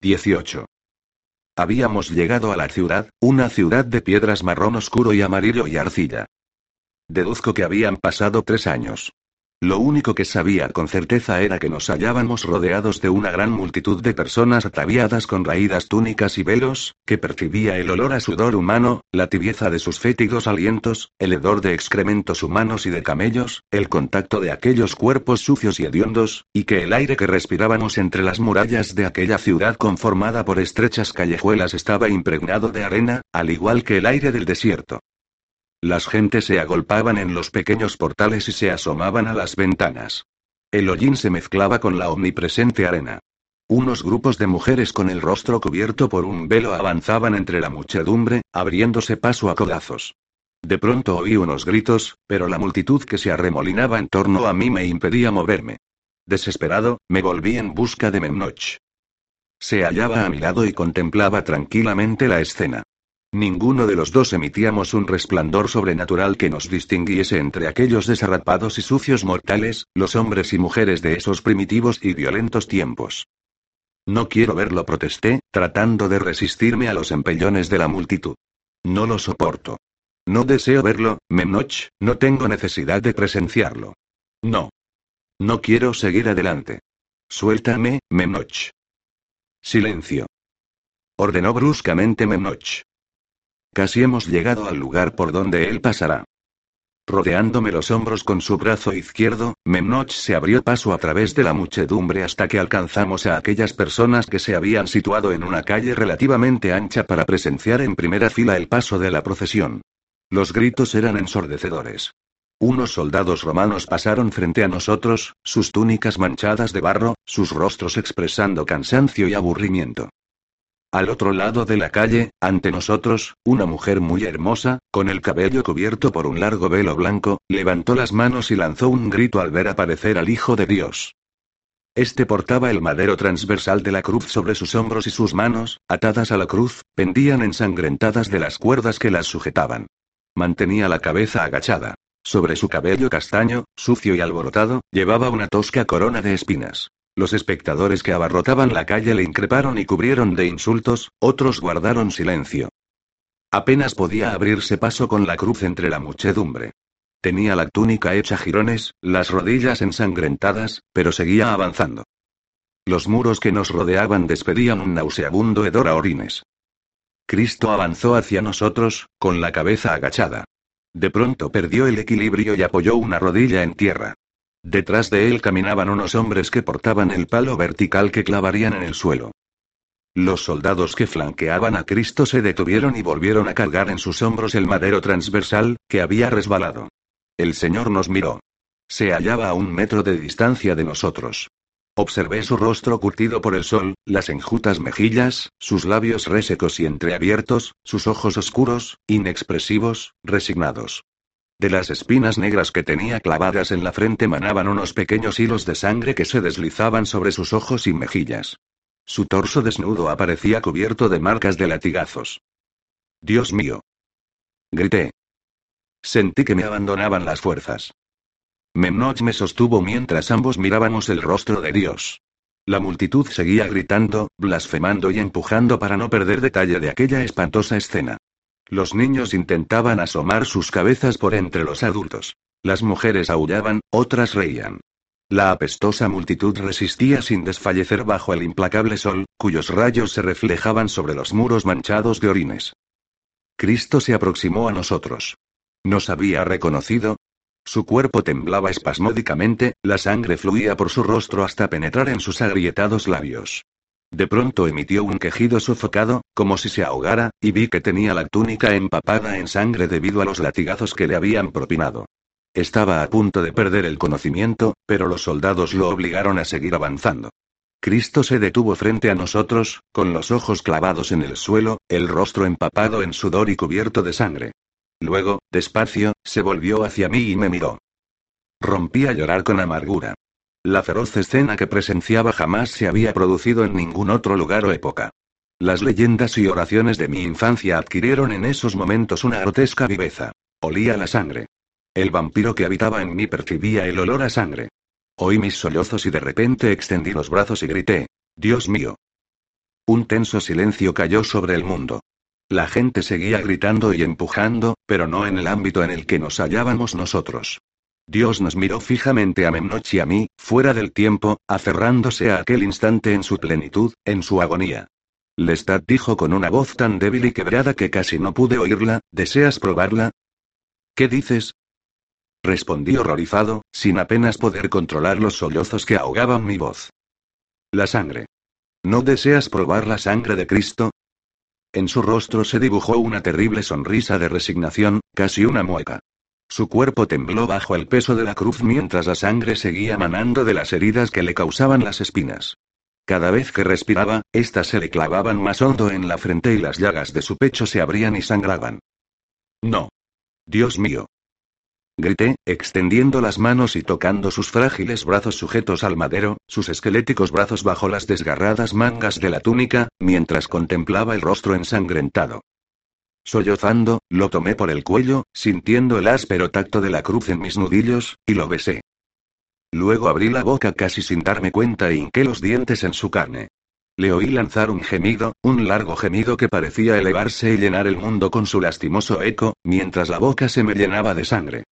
18. Habíamos llegado a la ciudad, una ciudad de piedras marrón oscuro y amarillo y arcilla. Deduzco que habían pasado tres años. Lo único que sabía con certeza era que nos hallábamos rodeados de una gran multitud de personas ataviadas con raídas túnicas y velos, que percibía el olor a sudor humano, la tibieza de sus fétidos alientos, el hedor de excrementos humanos y de camellos, el contacto de aquellos cuerpos sucios y hediondos, y que el aire que respirábamos entre las murallas de aquella ciudad conformada por estrechas callejuelas estaba impregnado de arena, al igual que el aire del desierto. Las gentes se agolpaban en los pequeños portales y se asomaban a las ventanas. El hollín se mezclaba con la omnipresente arena. Unos grupos de mujeres con el rostro cubierto por un velo avanzaban entre la muchedumbre, abriéndose paso a codazos. De pronto oí unos gritos, pero la multitud que se arremolinaba en torno a mí me impedía moverme. Desesperado, me volví en busca de Memnoch. Se hallaba a mi lado y contemplaba tranquilamente la escena. Ninguno de los dos emitíamos un resplandor sobrenatural que nos distinguiese entre aquellos desarrapados y sucios mortales, los hombres y mujeres de esos primitivos y violentos tiempos. No quiero verlo, protesté, tratando de resistirme a los empellones de la multitud. No lo soporto. No deseo verlo, Memnoch, no tengo necesidad de presenciarlo. No. No quiero seguir adelante. Suéltame, Memnoch. Silencio. Ordenó bruscamente Memnoch. Casi hemos llegado al lugar por donde él pasará. Rodeándome los hombros con su brazo izquierdo, Memnoch se abrió paso a través de la muchedumbre hasta que alcanzamos a aquellas personas que se habían situado en una calle relativamente ancha para presenciar en primera fila el paso de la procesión. Los gritos eran ensordecedores. Unos soldados romanos pasaron frente a nosotros, sus túnicas manchadas de barro, sus rostros expresando cansancio y aburrimiento. Al otro lado de la calle, ante nosotros, una mujer muy hermosa, con el cabello cubierto por un largo velo blanco, levantó las manos y lanzó un grito al ver aparecer al Hijo de Dios. Este portaba el madero transversal de la cruz sobre sus hombros y sus manos, atadas a la cruz, pendían ensangrentadas de las cuerdas que las sujetaban. Mantenía la cabeza agachada. Sobre su cabello castaño, sucio y alborotado, llevaba una tosca corona de espinas. Los espectadores que abarrotaban la calle le increparon y cubrieron de insultos, otros guardaron silencio. Apenas podía abrirse paso con la cruz entre la muchedumbre. Tenía la túnica hecha jirones, las rodillas ensangrentadas, pero seguía avanzando. Los muros que nos rodeaban despedían un nauseabundo hedor a orines. Cristo avanzó hacia nosotros, con la cabeza agachada. De pronto perdió el equilibrio y apoyó una rodilla en tierra. Detrás de él caminaban unos hombres que portaban el palo vertical que clavarían en el suelo. Los soldados que flanqueaban a Cristo se detuvieron y volvieron a cargar en sus hombros el madero transversal, que había resbalado. El Señor nos miró. Se hallaba a un metro de distancia de nosotros. Observé su rostro curtido por el sol, las enjutas mejillas, sus labios resecos y entreabiertos, sus ojos oscuros, inexpresivos, resignados. De las espinas negras que tenía clavadas en la frente manaban unos pequeños hilos de sangre que se deslizaban sobre sus ojos y mejillas. Su torso desnudo aparecía cubierto de marcas de latigazos. Dios mío. Grité. Sentí que me abandonaban las fuerzas. Memnoch me sostuvo mientras ambos mirábamos el rostro de Dios. La multitud seguía gritando, blasfemando y empujando para no perder detalle de aquella espantosa escena. Los niños intentaban asomar sus cabezas por entre los adultos. Las mujeres aullaban, otras reían. La apestosa multitud resistía sin desfallecer bajo el implacable sol, cuyos rayos se reflejaban sobre los muros manchados de orines. Cristo se aproximó a nosotros. ¿Nos había reconocido? Su cuerpo temblaba espasmódicamente, la sangre fluía por su rostro hasta penetrar en sus agrietados labios. De pronto emitió un quejido sofocado, como si se ahogara, y vi que tenía la túnica empapada en sangre debido a los latigazos que le habían propinado. Estaba a punto de perder el conocimiento, pero los soldados lo obligaron a seguir avanzando. Cristo se detuvo frente a nosotros, con los ojos clavados en el suelo, el rostro empapado en sudor y cubierto de sangre. Luego, despacio, se volvió hacia mí y me miró. Rompí a llorar con amargura. La feroz escena que presenciaba jamás se había producido en ningún otro lugar o época. Las leyendas y oraciones de mi infancia adquirieron en esos momentos una grotesca viveza. Olía la sangre. El vampiro que habitaba en mí percibía el olor a sangre. Oí mis sollozos y de repente extendí los brazos y grité, Dios mío. Un tenso silencio cayó sobre el mundo. La gente seguía gritando y empujando, pero no en el ámbito en el que nos hallábamos nosotros. Dios nos miró fijamente a Memnoch y a mí, fuera del tiempo, aferrándose a aquel instante en su plenitud, en su agonía. Lestat dijo con una voz tan débil y quebrada que casi no pude oírla, ¿deseas probarla? ¿Qué dices? Respondí horrorizado, sin apenas poder controlar los sollozos que ahogaban mi voz. La sangre. ¿No deseas probar la sangre de Cristo? En su rostro se dibujó una terrible sonrisa de resignación, casi una mueca. Su cuerpo tembló bajo el peso de la cruz mientras la sangre seguía manando de las heridas que le causaban las espinas. Cada vez que respiraba, éstas se le clavaban más hondo en la frente y las llagas de su pecho se abrían y sangraban. No. Dios mío. Grité, extendiendo las manos y tocando sus frágiles brazos sujetos al madero, sus esqueléticos brazos bajo las desgarradas mangas de la túnica, mientras contemplaba el rostro ensangrentado. Sollozando, lo tomé por el cuello, sintiendo el áspero tacto de la cruz en mis nudillos, y lo besé. Luego abrí la boca casi sin darme cuenta e hinqué los dientes en su carne. Le oí lanzar un gemido, un largo gemido que parecía elevarse y llenar el mundo con su lastimoso eco, mientras la boca se me llenaba de sangre.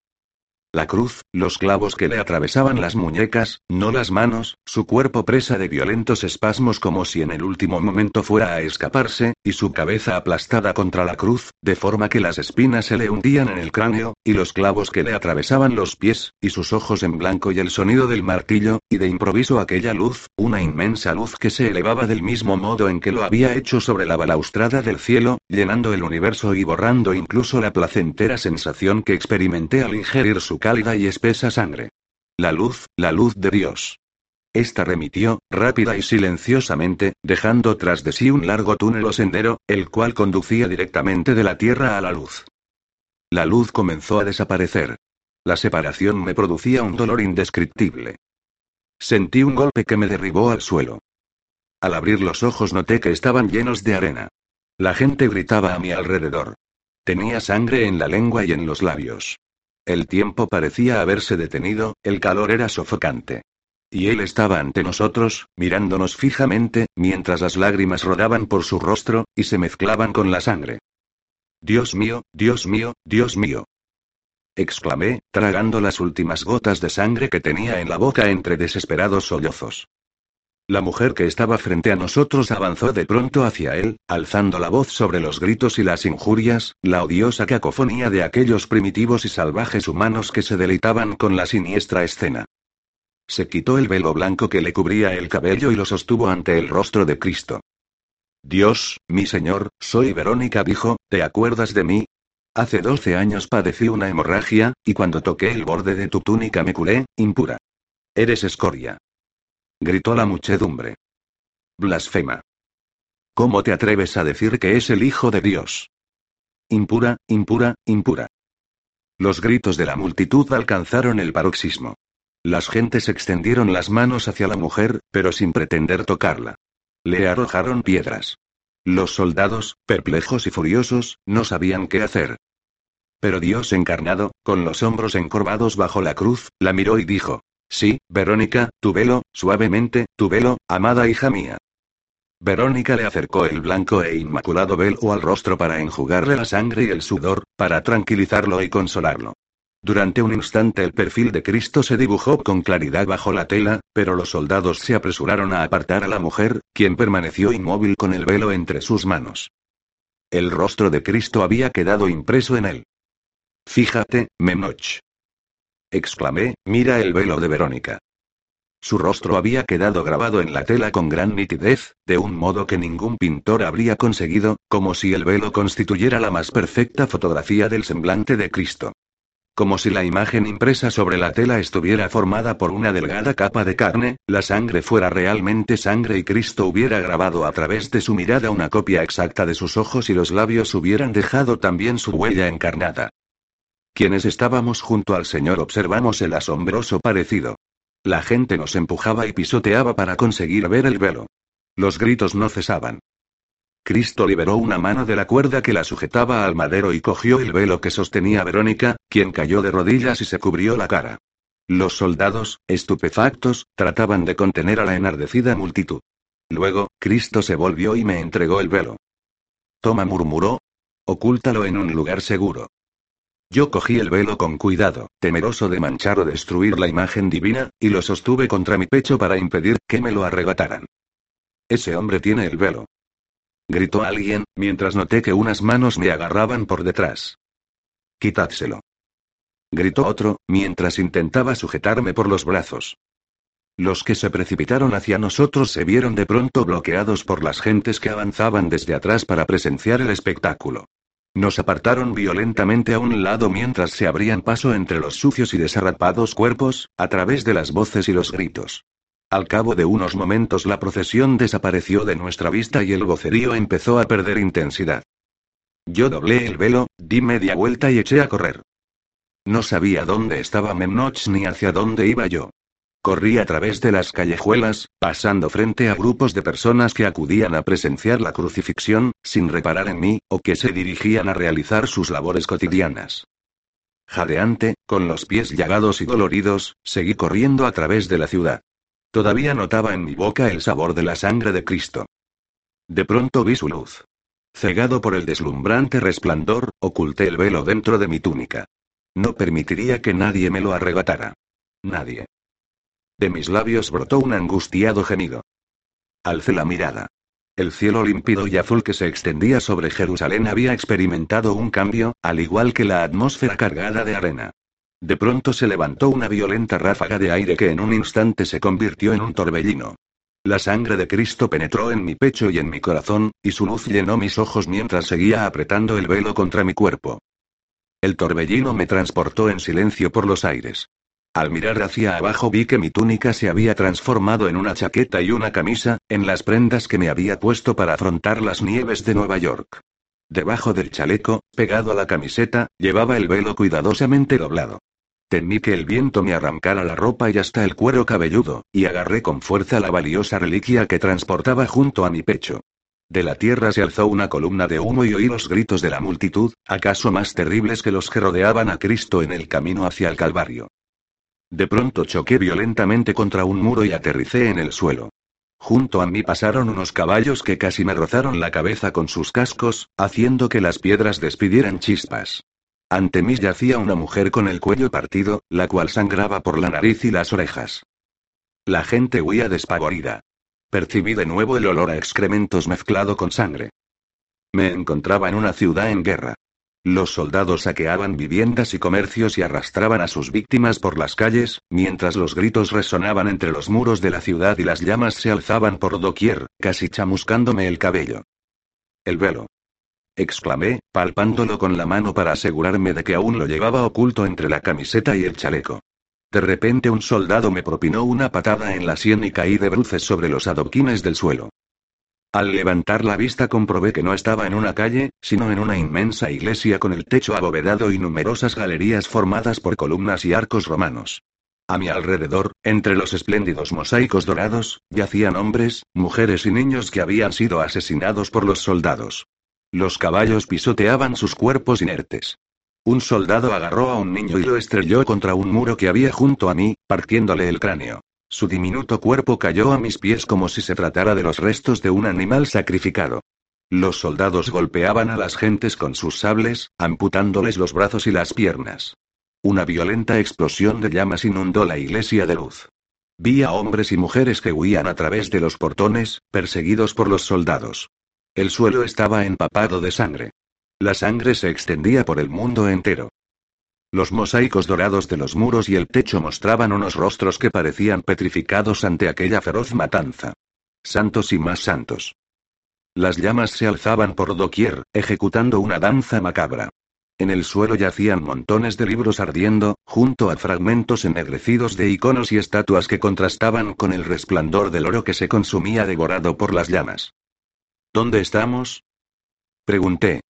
La cruz, los clavos que le atravesaban las muñecas, no las manos, su cuerpo presa de violentos espasmos como si en el último momento fuera a escaparse, y su cabeza aplastada contra la cruz, de forma que las espinas se le hundían en el cráneo, y los clavos que le atravesaban los pies, y sus ojos en blanco y el sonido del martillo, y de improviso aquella luz, una inmensa luz que se elevaba del mismo modo en que lo había hecho sobre la balaustrada del cielo, llenando el universo y borrando incluso la placentera sensación que experimenté al ingerir su cálida y espesa sangre. La luz, la luz de Dios. Esta remitió, rápida y silenciosamente, dejando tras de sí un largo túnel o sendero, el cual conducía directamente de la tierra a la luz. La luz comenzó a desaparecer. La separación me producía un dolor indescriptible. Sentí un golpe que me derribó al suelo. Al abrir los ojos noté que estaban llenos de arena. La gente gritaba a mi alrededor. Tenía sangre en la lengua y en los labios. El tiempo parecía haberse detenido, el calor era sofocante. Y él estaba ante nosotros, mirándonos fijamente, mientras las lágrimas rodaban por su rostro, y se mezclaban con la sangre. Dios mío, Dios mío, Dios mío. exclamé, tragando las últimas gotas de sangre que tenía en la boca entre desesperados sollozos. La mujer que estaba frente a nosotros avanzó de pronto hacia él, alzando la voz sobre los gritos y las injurias, la odiosa cacofonía de aquellos primitivos y salvajes humanos que se deleitaban con la siniestra escena. Se quitó el velo blanco que le cubría el cabello y lo sostuvo ante el rostro de Cristo. Dios, mi Señor, soy Verónica, dijo, ¿te acuerdas de mí? Hace doce años padecí una hemorragia, y cuando toqué el borde de tu túnica me curé, impura. Eres escoria gritó la muchedumbre. Blasfema. ¿Cómo te atreves a decir que es el Hijo de Dios? Impura, impura, impura. Los gritos de la multitud alcanzaron el paroxismo. Las gentes extendieron las manos hacia la mujer, pero sin pretender tocarla. Le arrojaron piedras. Los soldados, perplejos y furiosos, no sabían qué hacer. Pero Dios encarnado, con los hombros encorvados bajo la cruz, la miró y dijo, Sí, Verónica, tu velo, suavemente, tu velo, amada hija mía. Verónica le acercó el blanco e inmaculado velo al rostro para enjugarle la sangre y el sudor, para tranquilizarlo y consolarlo. Durante un instante el perfil de Cristo se dibujó con claridad bajo la tela, pero los soldados se apresuraron a apartar a la mujer, quien permaneció inmóvil con el velo entre sus manos. El rostro de Cristo había quedado impreso en él. Fíjate, Menoch exclamé, mira el velo de Verónica. Su rostro había quedado grabado en la tela con gran nitidez, de un modo que ningún pintor habría conseguido, como si el velo constituyera la más perfecta fotografía del semblante de Cristo. como si la imagen impresa sobre la tela estuviera formada por una delgada capa de carne, la sangre fuera realmente sangre y Cristo hubiera grabado a través de su mirada una copia exacta de sus ojos y los labios hubieran dejado también su huella encarnada. Quienes estábamos junto al Señor observamos el asombroso parecido. La gente nos empujaba y pisoteaba para conseguir ver el velo. Los gritos no cesaban. Cristo liberó una mano de la cuerda que la sujetaba al madero y cogió el velo que sostenía Verónica, quien cayó de rodillas y se cubrió la cara. Los soldados, estupefactos, trataban de contener a la enardecida multitud. Luego, Cristo se volvió y me entregó el velo. Toma, murmuró. Ocúltalo en un lugar seguro. Yo cogí el velo con cuidado, temeroso de manchar o destruir la imagen divina, y lo sostuve contra mi pecho para impedir que me lo arrebataran. Ese hombre tiene el velo gritó alguien, mientras noté que unas manos me agarraban por detrás. Quitádselo. Gritó otro, mientras intentaba sujetarme por los brazos. Los que se precipitaron hacia nosotros se vieron de pronto bloqueados por las gentes que avanzaban desde atrás para presenciar el espectáculo. Nos apartaron violentamente a un lado mientras se abrían paso entre los sucios y desarrapados cuerpos, a través de las voces y los gritos. Al cabo de unos momentos la procesión desapareció de nuestra vista y el vocerío empezó a perder intensidad. Yo doblé el velo, di media vuelta y eché a correr. No sabía dónde estaba Memnoch ni hacia dónde iba yo. Corrí a través de las callejuelas, pasando frente a grupos de personas que acudían a presenciar la crucifixión, sin reparar en mí, o que se dirigían a realizar sus labores cotidianas. Jadeante, con los pies llagados y doloridos, seguí corriendo a través de la ciudad. Todavía notaba en mi boca el sabor de la sangre de Cristo. De pronto vi su luz. Cegado por el deslumbrante resplandor, oculté el velo dentro de mi túnica. No permitiría que nadie me lo arrebatara. Nadie. De mis labios brotó un angustiado gemido. Alcé la mirada. El cielo límpido y azul que se extendía sobre Jerusalén había experimentado un cambio, al igual que la atmósfera cargada de arena. De pronto se levantó una violenta ráfaga de aire que en un instante se convirtió en un torbellino. La sangre de Cristo penetró en mi pecho y en mi corazón, y su luz llenó mis ojos mientras seguía apretando el velo contra mi cuerpo. El torbellino me transportó en silencio por los aires. Al mirar hacia abajo vi que mi túnica se había transformado en una chaqueta y una camisa, en las prendas que me había puesto para afrontar las nieves de Nueva York. Debajo del chaleco, pegado a la camiseta, llevaba el velo cuidadosamente doblado. Temí que el viento me arrancara la ropa y hasta el cuero cabelludo, y agarré con fuerza la valiosa reliquia que transportaba junto a mi pecho. De la tierra se alzó una columna de humo y oí los gritos de la multitud, acaso más terribles que los que rodeaban a Cristo en el camino hacia el Calvario. De pronto choqué violentamente contra un muro y aterricé en el suelo. Junto a mí pasaron unos caballos que casi me rozaron la cabeza con sus cascos, haciendo que las piedras despidieran chispas. Ante mí yacía una mujer con el cuello partido, la cual sangraba por la nariz y las orejas. La gente huía despavorida. Percibí de nuevo el olor a excrementos mezclado con sangre. Me encontraba en una ciudad en guerra. Los soldados saqueaban viviendas y comercios y arrastraban a sus víctimas por las calles, mientras los gritos resonaban entre los muros de la ciudad y las llamas se alzaban por doquier, casi chamuscándome el cabello. El velo exclamé, palpándolo con la mano para asegurarme de que aún lo llevaba oculto entre la camiseta y el chaleco. De repente un soldado me propinó una patada en la sien y caí de bruces sobre los adoquines del suelo. Al levantar la vista comprobé que no estaba en una calle, sino en una inmensa iglesia con el techo abovedado y numerosas galerías formadas por columnas y arcos romanos. A mi alrededor, entre los espléndidos mosaicos dorados, yacían hombres, mujeres y niños que habían sido asesinados por los soldados. Los caballos pisoteaban sus cuerpos inertes. Un soldado agarró a un niño y lo estrelló contra un muro que había junto a mí, partiéndole el cráneo. Su diminuto cuerpo cayó a mis pies como si se tratara de los restos de un animal sacrificado. Los soldados golpeaban a las gentes con sus sables, amputándoles los brazos y las piernas. Una violenta explosión de llamas inundó la iglesia de luz. Vi a hombres y mujeres que huían a través de los portones, perseguidos por los soldados. El suelo estaba empapado de sangre. La sangre se extendía por el mundo entero. Los mosaicos dorados de los muros y el techo mostraban unos rostros que parecían petrificados ante aquella feroz matanza. Santos y más santos. Las llamas se alzaban por doquier, ejecutando una danza macabra. En el suelo yacían montones de libros ardiendo, junto a fragmentos ennegrecidos de iconos y estatuas que contrastaban con el resplandor del oro que se consumía devorado por las llamas. ¿Dónde estamos? Pregunté.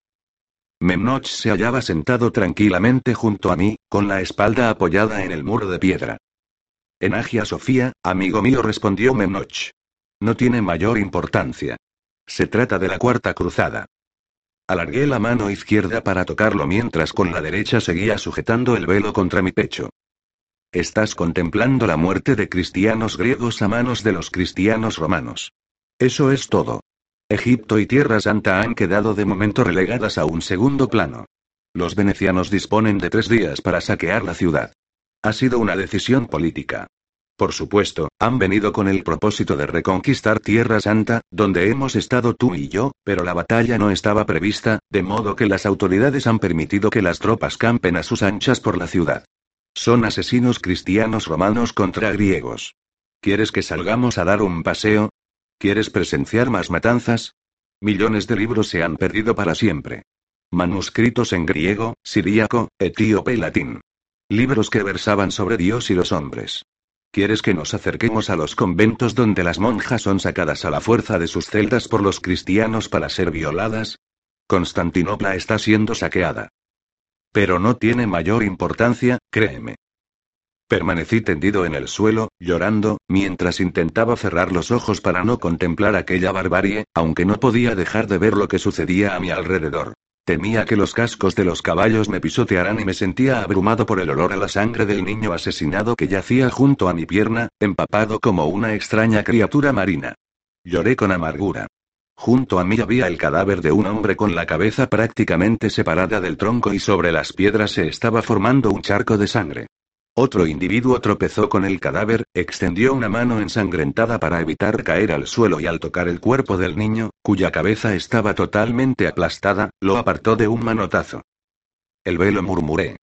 Memnoch se hallaba sentado tranquilamente junto a mí, con la espalda apoyada en el muro de piedra. En Agia Sofía, amigo mío, respondió Memnoch. No tiene mayor importancia. Se trata de la cuarta cruzada. Alargué la mano izquierda para tocarlo mientras con la derecha seguía sujetando el velo contra mi pecho. Estás contemplando la muerte de cristianos griegos a manos de los cristianos romanos. Eso es todo. Egipto y Tierra Santa han quedado de momento relegadas a un segundo plano. Los venecianos disponen de tres días para saquear la ciudad. Ha sido una decisión política. Por supuesto, han venido con el propósito de reconquistar Tierra Santa, donde hemos estado tú y yo, pero la batalla no estaba prevista, de modo que las autoridades han permitido que las tropas campen a sus anchas por la ciudad. Son asesinos cristianos romanos contra griegos. ¿Quieres que salgamos a dar un paseo? ¿Quieres presenciar más matanzas? Millones de libros se han perdido para siempre. Manuscritos en griego, siríaco, etíope y latín. Libros que versaban sobre Dios y los hombres. ¿Quieres que nos acerquemos a los conventos donde las monjas son sacadas a la fuerza de sus celdas por los cristianos para ser violadas? Constantinopla está siendo saqueada. Pero no tiene mayor importancia, créeme. Permanecí tendido en el suelo, llorando, mientras intentaba cerrar los ojos para no contemplar aquella barbarie, aunque no podía dejar de ver lo que sucedía a mi alrededor. Temía que los cascos de los caballos me pisotearan y me sentía abrumado por el olor a la sangre del niño asesinado que yacía junto a mi pierna, empapado como una extraña criatura marina. Lloré con amargura. Junto a mí había el cadáver de un hombre con la cabeza prácticamente separada del tronco y sobre las piedras se estaba formando un charco de sangre. Otro individuo tropezó con el cadáver, extendió una mano ensangrentada para evitar caer al suelo y al tocar el cuerpo del niño, cuya cabeza estaba totalmente aplastada, lo apartó de un manotazo. El velo murmuré.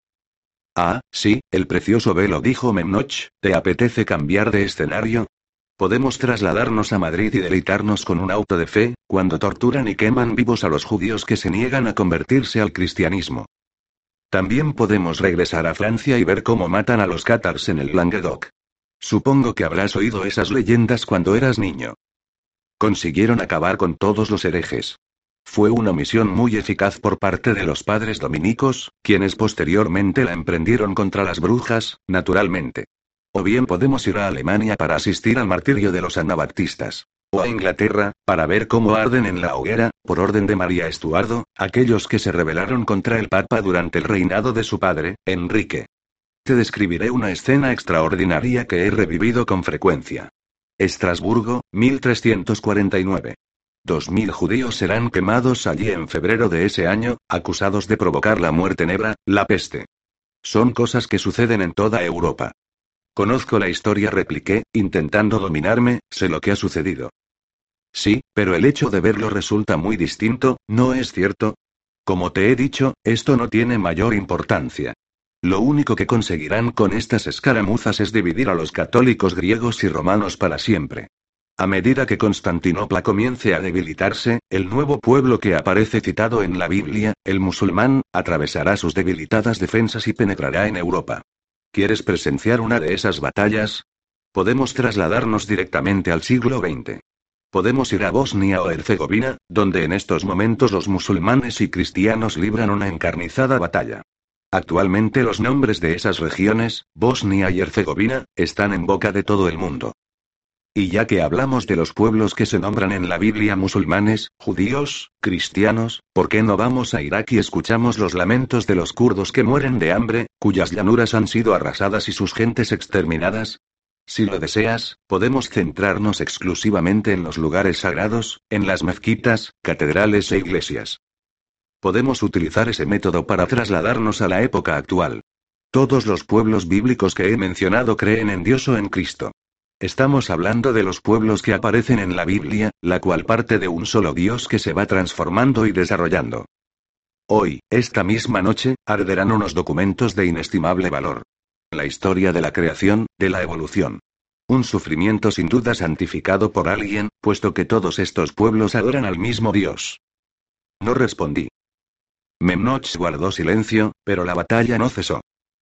Ah, sí, el precioso velo, dijo Memnoch, ¿te apetece cambiar de escenario? Podemos trasladarnos a Madrid y deleitarnos con un auto de fe, cuando torturan y queman vivos a los judíos que se niegan a convertirse al cristianismo. También podemos regresar a Francia y ver cómo matan a los cátars en el Languedoc. Supongo que habrás oído esas leyendas cuando eras niño. Consiguieron acabar con todos los herejes. Fue una misión muy eficaz por parte de los padres dominicos, quienes posteriormente la emprendieron contra las brujas, naturalmente. O bien podemos ir a Alemania para asistir al martirio de los anabaptistas. O a Inglaterra, para ver cómo arden en la hoguera, por orden de María Estuardo, aquellos que se rebelaron contra el Papa durante el reinado de su padre, Enrique. Te describiré una escena extraordinaria que he revivido con frecuencia. Estrasburgo, 1349. Dos mil judíos serán quemados allí en febrero de ese año, acusados de provocar la muerte negra, la peste. Son cosas que suceden en toda Europa. Conozco la historia, repliqué, intentando dominarme, sé lo que ha sucedido. Sí, pero el hecho de verlo resulta muy distinto, ¿no es cierto? Como te he dicho, esto no tiene mayor importancia. Lo único que conseguirán con estas escaramuzas es dividir a los católicos griegos y romanos para siempre. A medida que Constantinopla comience a debilitarse, el nuevo pueblo que aparece citado en la Biblia, el musulmán, atravesará sus debilitadas defensas y penetrará en Europa. ¿Quieres presenciar una de esas batallas? Podemos trasladarnos directamente al siglo XX. Podemos ir a Bosnia o Herzegovina, donde en estos momentos los musulmanes y cristianos libran una encarnizada batalla. Actualmente los nombres de esas regiones, Bosnia y Herzegovina, están en boca de todo el mundo. Y ya que hablamos de los pueblos que se nombran en la Biblia musulmanes, judíos, cristianos, ¿por qué no vamos a Irak y escuchamos los lamentos de los kurdos que mueren de hambre, cuyas llanuras han sido arrasadas y sus gentes exterminadas? Si lo deseas, podemos centrarnos exclusivamente en los lugares sagrados, en las mezquitas, catedrales e iglesias. Podemos utilizar ese método para trasladarnos a la época actual. Todos los pueblos bíblicos que he mencionado creen en Dios o en Cristo. Estamos hablando de los pueblos que aparecen en la Biblia, la cual parte de un solo Dios que se va transformando y desarrollando. Hoy, esta misma noche, arderán unos documentos de inestimable valor. La historia de la creación, de la evolución. Un sufrimiento sin duda santificado por alguien, puesto que todos estos pueblos adoran al mismo Dios. No respondí. Memnoch guardó silencio, pero la batalla no cesó.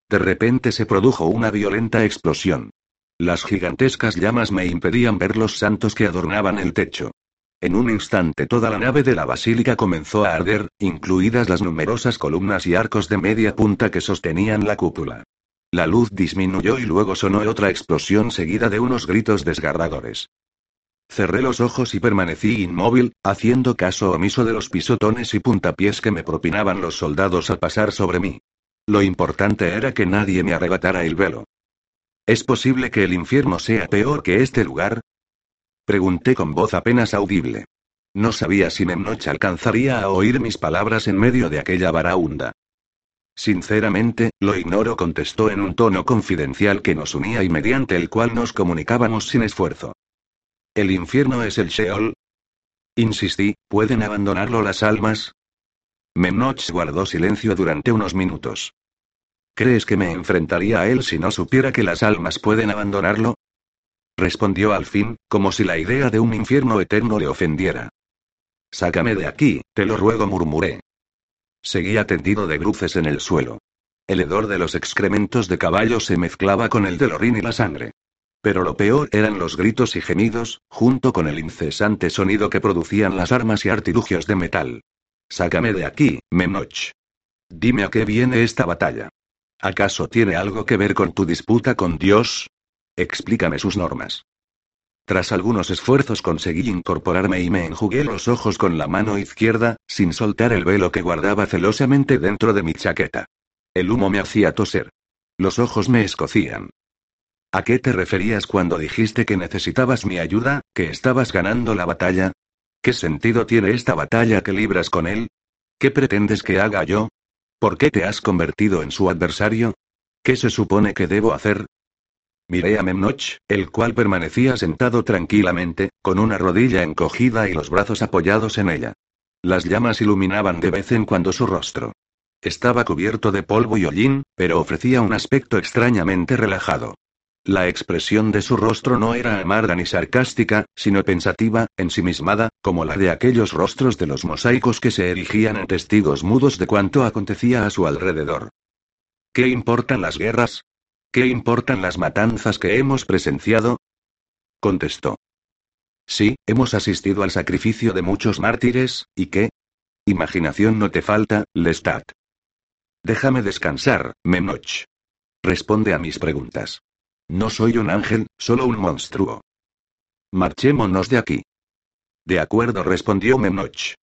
De repente se produjo una violenta explosión. Las gigantescas llamas me impedían ver los santos que adornaban el techo. En un instante toda la nave de la basílica comenzó a arder, incluidas las numerosas columnas y arcos de media punta que sostenían la cúpula. La luz disminuyó y luego sonó otra explosión seguida de unos gritos desgarradores. Cerré los ojos y permanecí inmóvil, haciendo caso omiso de los pisotones y puntapiés que me propinaban los soldados al pasar sobre mí. Lo importante era que nadie me arrebatara el velo. ¿Es posible que el infierno sea peor que este lugar? Pregunté con voz apenas audible. No sabía si Memnoch alcanzaría a oír mis palabras en medio de aquella varaunda. Sinceramente, lo ignoro, contestó en un tono confidencial que nos unía y mediante el cual nos comunicábamos sin esfuerzo. ¿El infierno es el Sheol? Insistí, ¿pueden abandonarlo las almas? Memnoch guardó silencio durante unos minutos. ¿Crees que me enfrentaría a él si no supiera que las almas pueden abandonarlo? Respondió al fin, como si la idea de un infierno eterno le ofendiera. Sácame de aquí, te lo ruego, murmuré. Seguía tendido de bruces en el suelo. El hedor de los excrementos de caballo se mezclaba con el del orín y la sangre. Pero lo peor eran los gritos y gemidos, junto con el incesante sonido que producían las armas y artilugios de metal. Sácame de aquí, Menoch. Dime a qué viene esta batalla. ¿Acaso tiene algo que ver con tu disputa con Dios? Explícame sus normas. Tras algunos esfuerzos conseguí incorporarme y me enjugué los ojos con la mano izquierda, sin soltar el velo que guardaba celosamente dentro de mi chaqueta. El humo me hacía toser. Los ojos me escocían. ¿A qué te referías cuando dijiste que necesitabas mi ayuda, que estabas ganando la batalla? ¿Qué sentido tiene esta batalla que libras con él? ¿Qué pretendes que haga yo? ¿Por qué te has convertido en su adversario? ¿Qué se supone que debo hacer? Miré a Memnoch, el cual permanecía sentado tranquilamente, con una rodilla encogida y los brazos apoyados en ella. Las llamas iluminaban de vez en cuando su rostro. Estaba cubierto de polvo y hollín, pero ofrecía un aspecto extrañamente relajado. La expresión de su rostro no era amarga ni sarcástica, sino pensativa, ensimismada, como la de aquellos rostros de los mosaicos que se erigían en testigos mudos de cuanto acontecía a su alrededor. ¿Qué importan las guerras? ¿Qué importan las matanzas que hemos presenciado? Contestó. Sí, hemos asistido al sacrificio de muchos mártires, ¿y qué? Imaginación no te falta, Lestat. Déjame descansar, Menoch. Responde a mis preguntas. No soy un ángel, solo un monstruo. Marchémonos de aquí. De acuerdo, respondió Menoch.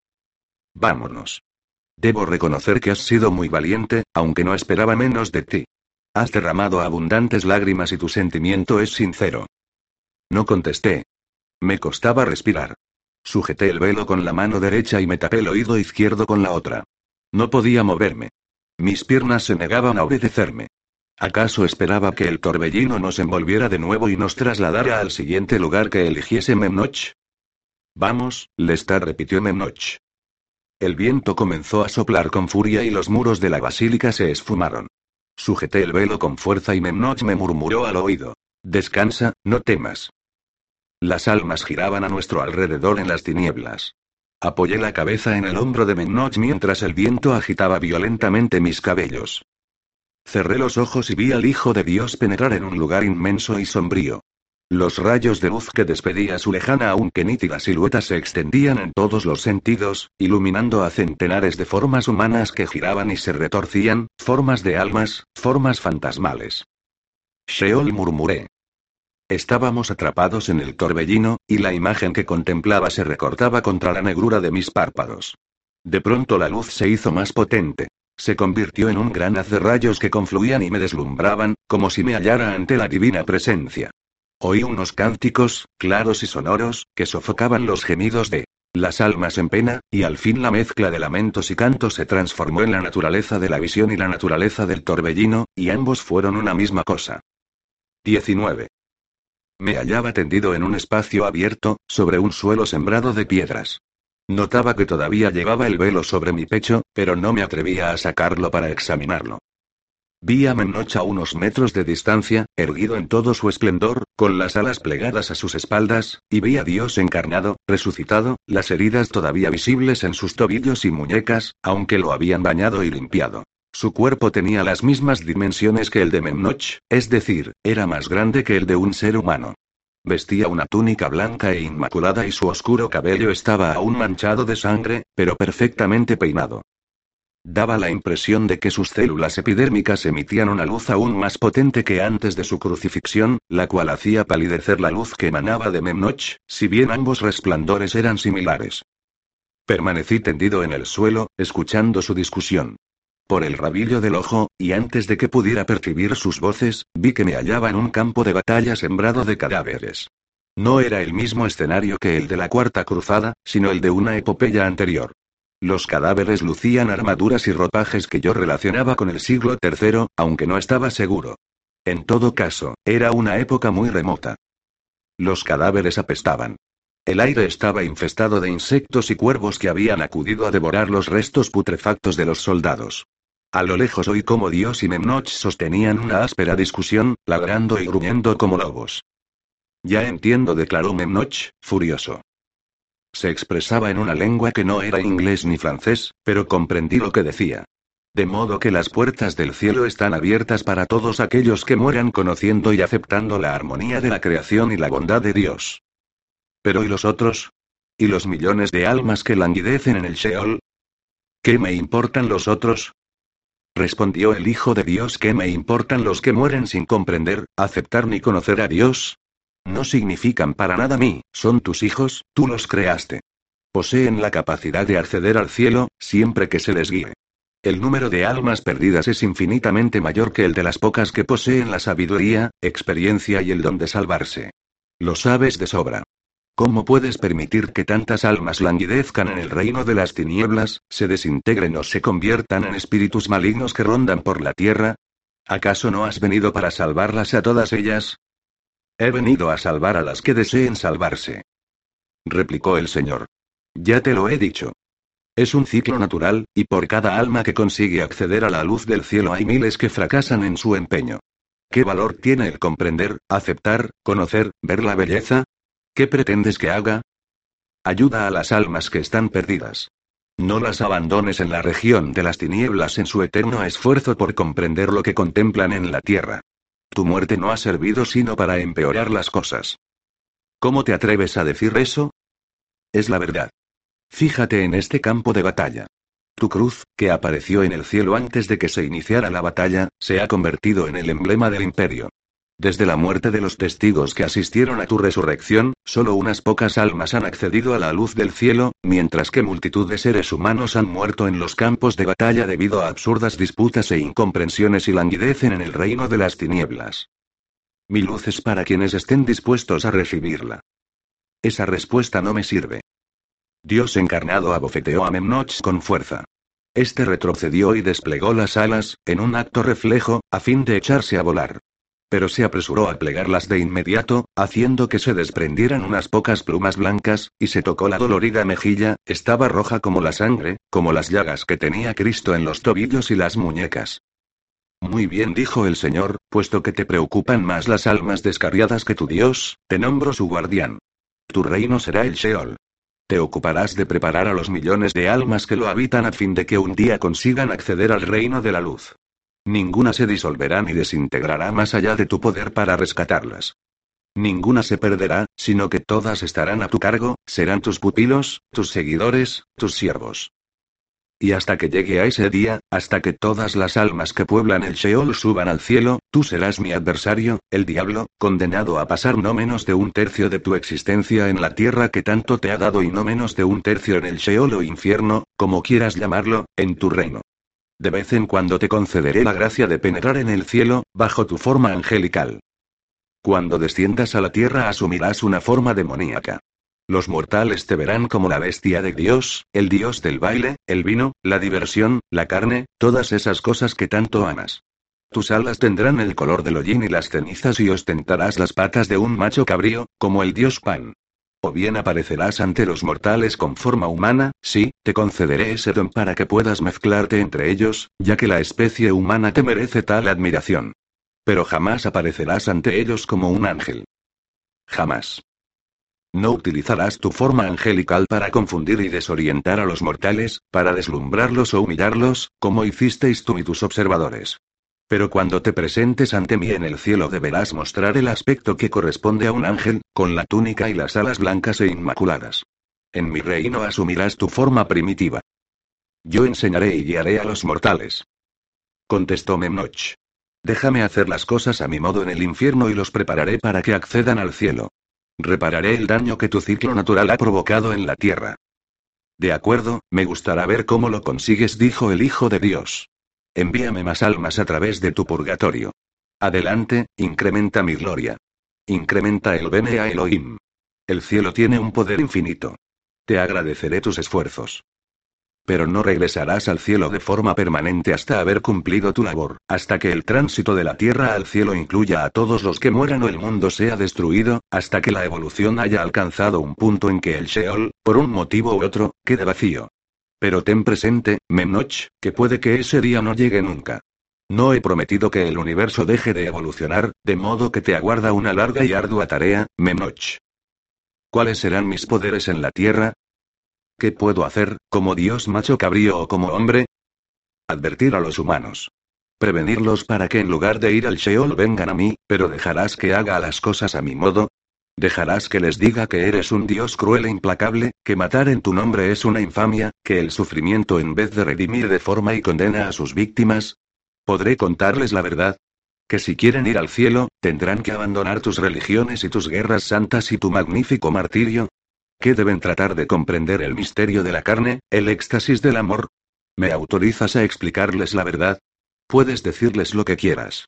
Vámonos. Debo reconocer que has sido muy valiente, aunque no esperaba menos de ti. Has derramado abundantes lágrimas y tu sentimiento es sincero. No contesté. Me costaba respirar. Sujeté el velo con la mano derecha y me tapé el oído izquierdo con la otra. No podía moverme. Mis piernas se negaban a obedecerme. ¿Acaso esperaba que el torbellino nos envolviera de nuevo y nos trasladara al siguiente lugar que eligiese Memnoch? Vamos, Lestat repitió Memnoch. El viento comenzó a soplar con furia y los muros de la basílica se esfumaron. Sujeté el velo con fuerza y Memnoch me murmuró al oído. Descansa, no temas. Las almas giraban a nuestro alrededor en las tinieblas. Apoyé la cabeza en el hombro de Memnoch mientras el viento agitaba violentamente mis cabellos. Cerré los ojos y vi al Hijo de Dios penetrar en un lugar inmenso y sombrío. Los rayos de luz que despedía su lejana aunque nítida silueta se extendían en todos los sentidos, iluminando a centenares de formas humanas que giraban y se retorcían, formas de almas, formas fantasmales. Sheol murmuré. Estábamos atrapados en el torbellino, y la imagen que contemplaba se recortaba contra la negrura de mis párpados. De pronto la luz se hizo más potente. Se convirtió en un gran haz de rayos que confluían y me deslumbraban, como si me hallara ante la divina presencia. Oí unos cánticos, claros y sonoros, que sofocaban los gemidos de las almas en pena, y al fin la mezcla de lamentos y cantos se transformó en la naturaleza de la visión y la naturaleza del torbellino, y ambos fueron una misma cosa. 19. Me hallaba tendido en un espacio abierto, sobre un suelo sembrado de piedras. Notaba que todavía llevaba el velo sobre mi pecho, pero no me atrevía a sacarlo para examinarlo. Vi a Memnoch a unos metros de distancia, erguido en todo su esplendor, con las alas plegadas a sus espaldas, y vi a Dios encarnado, resucitado, las heridas todavía visibles en sus tobillos y muñecas, aunque lo habían bañado y limpiado. Su cuerpo tenía las mismas dimensiones que el de Memnoch, es decir, era más grande que el de un ser humano. Vestía una túnica blanca e inmaculada y su oscuro cabello estaba aún manchado de sangre, pero perfectamente peinado. Daba la impresión de que sus células epidérmicas emitían una luz aún más potente que antes de su crucifixión, la cual hacía palidecer la luz que emanaba de Memnoch, si bien ambos resplandores eran similares. Permanecí tendido en el suelo, escuchando su discusión. Por el rabillo del ojo, y antes de que pudiera percibir sus voces, vi que me hallaba en un campo de batalla sembrado de cadáveres. No era el mismo escenario que el de la Cuarta Cruzada, sino el de una epopeya anterior. Los cadáveres lucían armaduras y ropajes que yo relacionaba con el siglo III, aunque no estaba seguro. En todo caso, era una época muy remota. Los cadáveres apestaban. El aire estaba infestado de insectos y cuervos que habían acudido a devorar los restos putrefactos de los soldados. A lo lejos oí como Dios y Memnoch sostenían una áspera discusión, ladrando y gruñendo como lobos. Ya entiendo, declaró Memnoch, furioso. Se expresaba en una lengua que no era inglés ni francés, pero comprendí lo que decía. De modo que las puertas del cielo están abiertas para todos aquellos que mueran conociendo y aceptando la armonía de la creación y la bondad de Dios. Pero ¿y los otros? ¿Y los millones de almas que languidecen en el Sheol? ¿Qué me importan los otros? Respondió el Hijo de Dios, ¿qué me importan los que mueren sin comprender, aceptar ni conocer a Dios? No significan para nada mí, son tus hijos, tú los creaste. Poseen la capacidad de acceder al cielo, siempre que se les guíe. El número de almas perdidas es infinitamente mayor que el de las pocas que poseen la sabiduría, experiencia y el don de salvarse. Lo sabes de sobra. ¿Cómo puedes permitir que tantas almas languidezcan en el reino de las tinieblas, se desintegren o se conviertan en espíritus malignos que rondan por la tierra? ¿Acaso no has venido para salvarlas a todas ellas? He venido a salvar a las que deseen salvarse. Replicó el Señor. Ya te lo he dicho. Es un ciclo natural, y por cada alma que consigue acceder a la luz del cielo hay miles que fracasan en su empeño. ¿Qué valor tiene el comprender, aceptar, conocer, ver la belleza? ¿Qué pretendes que haga? Ayuda a las almas que están perdidas. No las abandones en la región de las tinieblas en su eterno esfuerzo por comprender lo que contemplan en la tierra. Tu muerte no ha servido sino para empeorar las cosas. ¿Cómo te atreves a decir eso? Es la verdad. Fíjate en este campo de batalla. Tu cruz, que apareció en el cielo antes de que se iniciara la batalla, se ha convertido en el emblema del imperio. Desde la muerte de los testigos que asistieron a tu resurrección, solo unas pocas almas han accedido a la luz del cielo, mientras que multitud de seres humanos han muerto en los campos de batalla debido a absurdas disputas e incomprensiones y languidecen en el reino de las tinieblas. Mi luz es para quienes estén dispuestos a recibirla. Esa respuesta no me sirve. Dios encarnado abofeteó a Memnoch con fuerza. Este retrocedió y desplegó las alas, en un acto reflejo, a fin de echarse a volar pero se apresuró a plegarlas de inmediato, haciendo que se desprendieran unas pocas plumas blancas, y se tocó la dolorida mejilla, estaba roja como la sangre, como las llagas que tenía Cristo en los tobillos y las muñecas. Muy bien, dijo el Señor, puesto que te preocupan más las almas descarriadas que tu Dios, te nombro su guardián. Tu reino será el Sheol. Te ocuparás de preparar a los millones de almas que lo habitan a fin de que un día consigan acceder al reino de la luz. Ninguna se disolverá ni desintegrará más allá de tu poder para rescatarlas. Ninguna se perderá, sino que todas estarán a tu cargo, serán tus pupilos, tus seguidores, tus siervos. Y hasta que llegue a ese día, hasta que todas las almas que pueblan el Sheol suban al cielo, tú serás mi adversario, el diablo, condenado a pasar no menos de un tercio de tu existencia en la tierra que tanto te ha dado y no menos de un tercio en el Sheol o infierno, como quieras llamarlo, en tu reino. De vez en cuando te concederé la gracia de penetrar en el cielo, bajo tu forma angelical. Cuando desciendas a la tierra asumirás una forma demoníaca. Los mortales te verán como la bestia de Dios, el Dios del baile, el vino, la diversión, la carne, todas esas cosas que tanto amas. Tus alas tendrán el color del hollín y las cenizas y ostentarás las patas de un macho cabrío, como el dios Pan. O bien aparecerás ante los mortales con forma humana, sí, te concederé ese don para que puedas mezclarte entre ellos, ya que la especie humana te merece tal admiración. Pero jamás aparecerás ante ellos como un ángel. Jamás. No utilizarás tu forma angelical para confundir y desorientar a los mortales, para deslumbrarlos o humillarlos, como hicisteis tú y tus observadores. Pero cuando te presentes ante mí en el cielo deberás mostrar el aspecto que corresponde a un ángel, con la túnica y las alas blancas e inmaculadas. En mi reino asumirás tu forma primitiva. Yo enseñaré y guiaré a los mortales. Contestó Memnoch. Déjame hacer las cosas a mi modo en el infierno y los prepararé para que accedan al cielo. Repararé el daño que tu ciclo natural ha provocado en la tierra. De acuerdo, me gustará ver cómo lo consigues, dijo el Hijo de Dios. Envíame más almas a través de tu purgatorio. Adelante, incrementa mi gloria. Incrementa el Bene a Elohim. El cielo tiene un poder infinito. Te agradeceré tus esfuerzos. Pero no regresarás al cielo de forma permanente hasta haber cumplido tu labor, hasta que el tránsito de la tierra al cielo incluya a todos los que mueran o el mundo sea destruido, hasta que la evolución haya alcanzado un punto en que el Sheol, por un motivo u otro, quede vacío. Pero ten presente, Memnoch, que puede que ese día no llegue nunca. No he prometido que el universo deje de evolucionar, de modo que te aguarda una larga y ardua tarea, Memnoch. ¿Cuáles serán mis poderes en la Tierra? ¿Qué puedo hacer, como Dios macho cabrío o como hombre? Advertir a los humanos. Prevenirlos para que en lugar de ir al Sheol vengan a mí, pero dejarás que haga las cosas a mi modo. Dejarás que les diga que eres un Dios cruel e implacable, que matar en tu nombre es una infamia, que el sufrimiento en vez de redimir de forma y condena a sus víctimas. ¿Podré contarles la verdad? Que si quieren ir al cielo, tendrán que abandonar tus religiones y tus guerras santas y tu magnífico martirio, ¿Qué deben tratar de comprender el misterio de la carne, el éxtasis del amor? ¿Me autorizas a explicarles la verdad? Puedes decirles lo que quieras.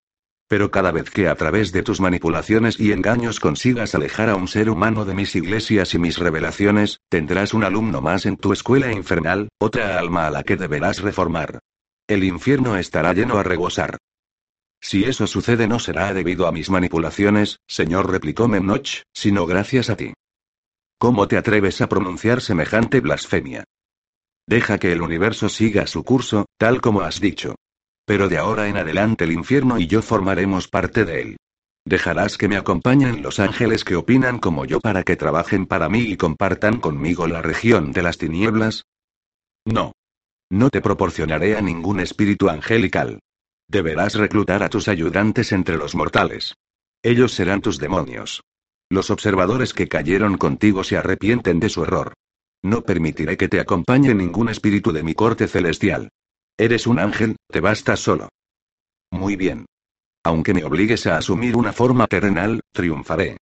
Pero cada vez que a través de tus manipulaciones y engaños consigas alejar a un ser humano de mis iglesias y mis revelaciones, tendrás un alumno más en tu escuela infernal, otra alma a la que deberás reformar. El infierno estará lleno a rebosar. Si eso sucede no será debido a mis manipulaciones, señor replicó Memnoch, sino gracias a ti. ¿Cómo te atreves a pronunciar semejante blasfemia? Deja que el universo siga su curso, tal como has dicho. Pero de ahora en adelante el infierno y yo formaremos parte de él. ¿Dejarás que me acompañen los ángeles que opinan como yo para que trabajen para mí y compartan conmigo la región de las tinieblas? No. No te proporcionaré a ningún espíritu angelical. Deberás reclutar a tus ayudantes entre los mortales. Ellos serán tus demonios. Los observadores que cayeron contigo se arrepienten de su error. No permitiré que te acompañe ningún espíritu de mi corte celestial. Eres un ángel, te basta solo. Muy bien. Aunque me obligues a asumir una forma terrenal, triunfaré.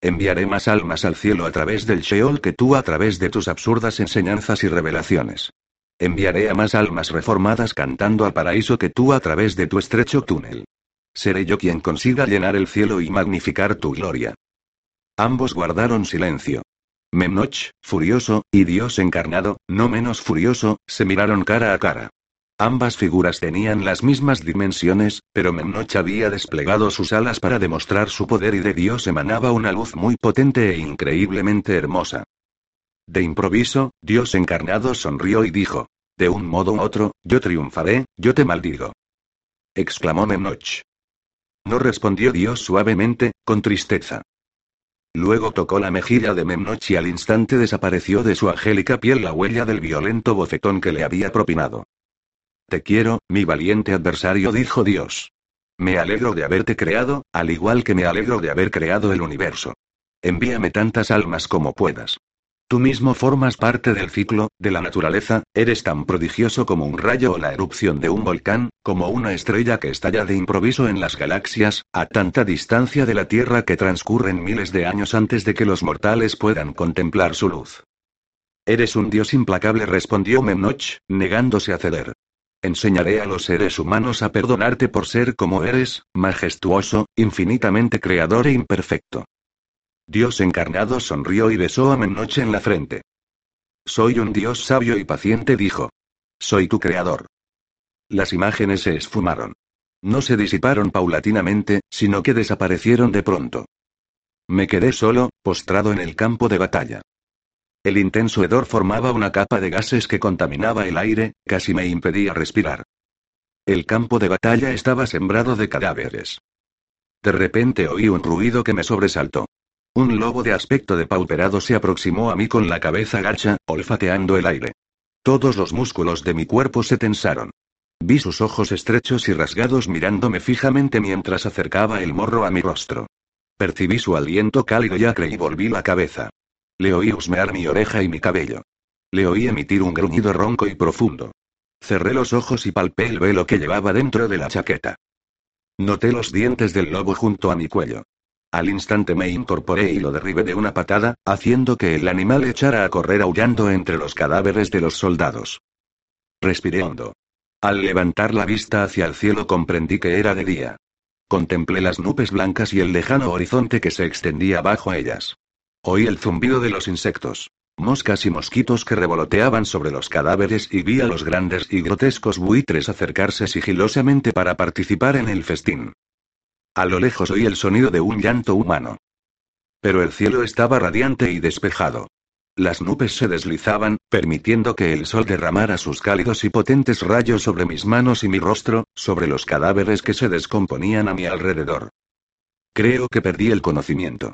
Enviaré más almas al cielo a través del Sheol que tú a través de tus absurdas enseñanzas y revelaciones. Enviaré a más almas reformadas cantando al paraíso que tú a través de tu estrecho túnel. Seré yo quien consiga llenar el cielo y magnificar tu gloria. Ambos guardaron silencio. Memnoch, furioso, y Dios encarnado, no menos furioso, se miraron cara a cara. Ambas figuras tenían las mismas dimensiones, pero Memnoch había desplegado sus alas para demostrar su poder y de Dios emanaba una luz muy potente e increíblemente hermosa. De improviso, Dios encarnado sonrió y dijo: De un modo u otro, yo triunfaré, yo te maldigo. exclamó Memnoch. No respondió Dios suavemente, con tristeza. Luego tocó la mejilla de Memnoch y al instante desapareció de su angélica piel la huella del violento bofetón que le había propinado. Te quiero, mi valiente adversario, dijo Dios. Me alegro de haberte creado, al igual que me alegro de haber creado el universo. Envíame tantas almas como puedas. Tú mismo formas parte del ciclo, de la naturaleza, eres tan prodigioso como un rayo o la erupción de un volcán, como una estrella que estalla de improviso en las galaxias, a tanta distancia de la Tierra que transcurren miles de años antes de que los mortales puedan contemplar su luz. Eres un dios implacable, respondió Memnoch, negándose a ceder. Enseñaré a los seres humanos a perdonarte por ser como eres, majestuoso, infinitamente creador e imperfecto. Dios encarnado sonrió y besó a Memnoche en la frente. Soy un Dios sabio y paciente, dijo. Soy tu creador. Las imágenes se esfumaron. No se disiparon paulatinamente, sino que desaparecieron de pronto. Me quedé solo, postrado en el campo de batalla. El intenso hedor formaba una capa de gases que contaminaba el aire, casi me impedía respirar. El campo de batalla estaba sembrado de cadáveres. De repente oí un ruido que me sobresaltó. Un lobo de aspecto depauperado se aproximó a mí con la cabeza gacha, olfateando el aire. Todos los músculos de mi cuerpo se tensaron. Vi sus ojos estrechos y rasgados mirándome fijamente mientras acercaba el morro a mi rostro. Percibí su aliento cálido y acre y volví la cabeza. Le oí husmear mi oreja y mi cabello. Le oí emitir un gruñido ronco y profundo. Cerré los ojos y palpé el velo que llevaba dentro de la chaqueta. Noté los dientes del lobo junto a mi cuello. Al instante me incorporé y lo derribé de una patada, haciendo que el animal echara a correr aullando entre los cadáveres de los soldados. Respiré hondo. Al levantar la vista hacia el cielo comprendí que era de día. Contemplé las nubes blancas y el lejano horizonte que se extendía bajo ellas. Oí el zumbido de los insectos. Moscas y mosquitos que revoloteaban sobre los cadáveres y vi a los grandes y grotescos buitres acercarse sigilosamente para participar en el festín. A lo lejos oí el sonido de un llanto humano. Pero el cielo estaba radiante y despejado. Las nubes se deslizaban, permitiendo que el sol derramara sus cálidos y potentes rayos sobre mis manos y mi rostro, sobre los cadáveres que se descomponían a mi alrededor. Creo que perdí el conocimiento.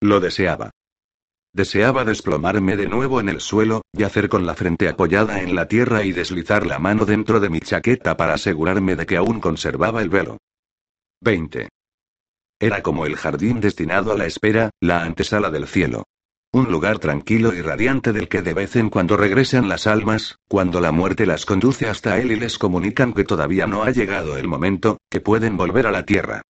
Lo deseaba. Deseaba desplomarme de nuevo en el suelo, yacer con la frente apoyada en la tierra y deslizar la mano dentro de mi chaqueta para asegurarme de que aún conservaba el velo. 20. Era como el jardín destinado a la espera, la antesala del cielo. Un lugar tranquilo y radiante del que de vez en cuando regresan las almas, cuando la muerte las conduce hasta él y les comunican que todavía no ha llegado el momento, que pueden volver a la tierra.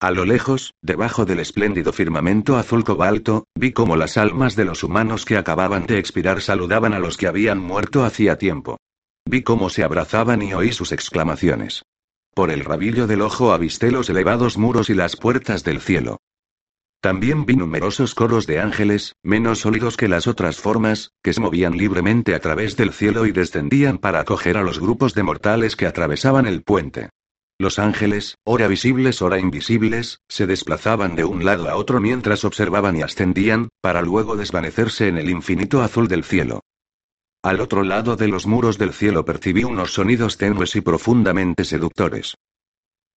A lo lejos, debajo del espléndido firmamento azul cobalto, vi como las almas de los humanos que acababan de expirar saludaban a los que habían muerto hacía tiempo. Vi cómo se abrazaban y oí sus exclamaciones. Por el rabillo del ojo avisté los elevados muros y las puertas del cielo. También vi numerosos coros de ángeles, menos sólidos que las otras formas, que se movían libremente a través del cielo y descendían para acoger a los grupos de mortales que atravesaban el puente. Los ángeles, ora visibles, ora invisibles, se desplazaban de un lado a otro mientras observaban y ascendían, para luego desvanecerse en el infinito azul del cielo. Al otro lado de los muros del cielo percibí unos sonidos tenues y profundamente seductores.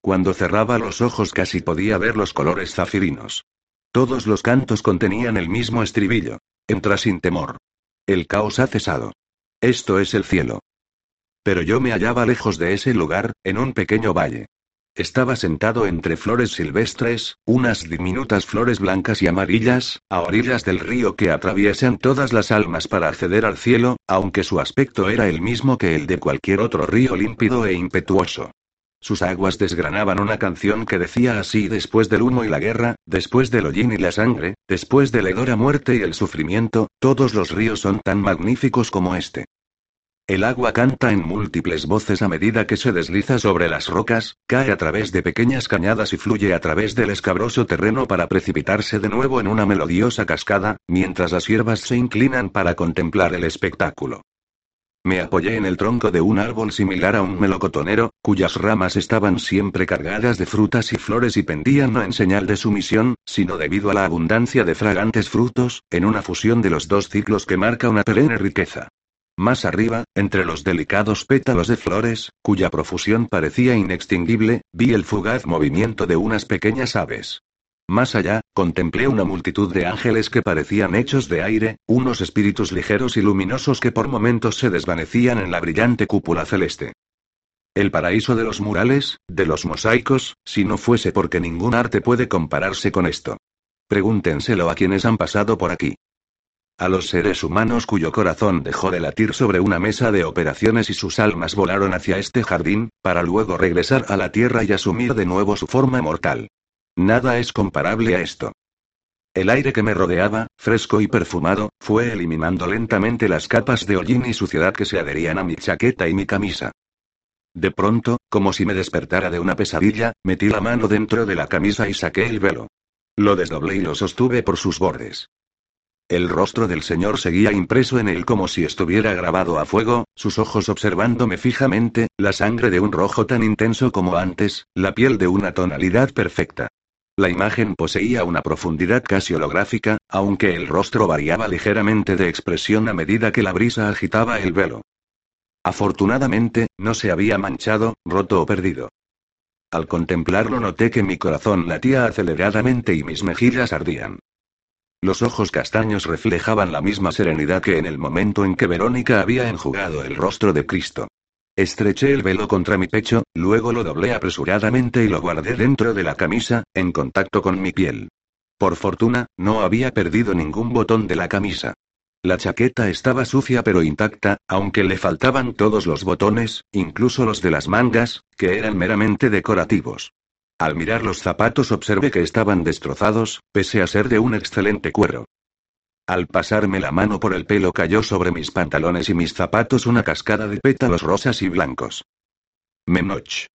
Cuando cerraba los ojos casi podía ver los colores zafirinos. Todos los cantos contenían el mismo estribillo. Entra sin temor. El caos ha cesado. Esto es el cielo. Pero yo me hallaba lejos de ese lugar, en un pequeño valle. Estaba sentado entre flores silvestres, unas diminutas flores blancas y amarillas, a orillas del río que atraviesan todas las almas para acceder al cielo, aunque su aspecto era el mismo que el de cualquier otro río límpido e impetuoso. Sus aguas desgranaban una canción que decía así después del humo y la guerra, después del hollín y la sangre, después de la hedora muerte y el sufrimiento, todos los ríos son tan magníficos como este. El agua canta en múltiples voces a medida que se desliza sobre las rocas, cae a través de pequeñas cañadas y fluye a través del escabroso terreno para precipitarse de nuevo en una melodiosa cascada, mientras las hierbas se inclinan para contemplar el espectáculo. Me apoyé en el tronco de un árbol similar a un melocotonero, cuyas ramas estaban siempre cargadas de frutas y flores y pendían no en señal de sumisión, sino debido a la abundancia de fragantes frutos, en una fusión de los dos ciclos que marca una perenne riqueza. Más arriba, entre los delicados pétalos de flores, cuya profusión parecía inextinguible, vi el fugaz movimiento de unas pequeñas aves. Más allá, contemplé una multitud de ángeles que parecían hechos de aire, unos espíritus ligeros y luminosos que por momentos se desvanecían en la brillante cúpula celeste. El paraíso de los murales, de los mosaicos, si no fuese porque ningún arte puede compararse con esto. Pregúntenselo a quienes han pasado por aquí a los seres humanos cuyo corazón dejó de latir sobre una mesa de operaciones y sus almas volaron hacia este jardín, para luego regresar a la tierra y asumir de nuevo su forma mortal. Nada es comparable a esto. El aire que me rodeaba, fresco y perfumado, fue eliminando lentamente las capas de hollín y suciedad que se adherían a mi chaqueta y mi camisa. De pronto, como si me despertara de una pesadilla, metí la mano dentro de la camisa y saqué el velo. Lo desdoblé y lo sostuve por sus bordes. El rostro del señor seguía impreso en él como si estuviera grabado a fuego, sus ojos observándome fijamente, la sangre de un rojo tan intenso como antes, la piel de una tonalidad perfecta. La imagen poseía una profundidad casi holográfica, aunque el rostro variaba ligeramente de expresión a medida que la brisa agitaba el velo. Afortunadamente, no se había manchado, roto o perdido. Al contemplarlo noté que mi corazón latía aceleradamente y mis mejillas ardían. Los ojos castaños reflejaban la misma serenidad que en el momento en que Verónica había enjugado el rostro de Cristo. Estreché el velo contra mi pecho, luego lo doblé apresuradamente y lo guardé dentro de la camisa, en contacto con mi piel. Por fortuna, no había perdido ningún botón de la camisa. La chaqueta estaba sucia pero intacta, aunque le faltaban todos los botones, incluso los de las mangas, que eran meramente decorativos. Al mirar los zapatos observé que estaban destrozados, pese a ser de un excelente cuero. Al pasarme la mano por el pelo cayó sobre mis pantalones y mis zapatos una cascada de pétalos rosas y blancos. Menoch.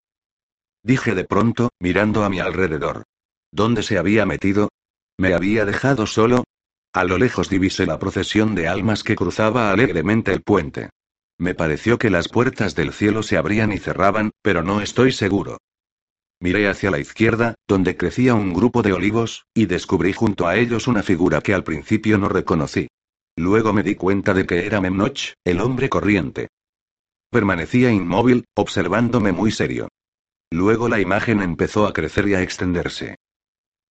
Dije de pronto, mirando a mi alrededor. ¿Dónde se había metido? ¿Me había dejado solo? A lo lejos divisé la procesión de almas que cruzaba alegremente el puente. Me pareció que las puertas del cielo se abrían y cerraban, pero no estoy seguro. Miré hacia la izquierda, donde crecía un grupo de olivos, y descubrí junto a ellos una figura que al principio no reconocí. Luego me di cuenta de que era Memnoch, el hombre corriente. Permanecía inmóvil, observándome muy serio. Luego la imagen empezó a crecer y a extenderse.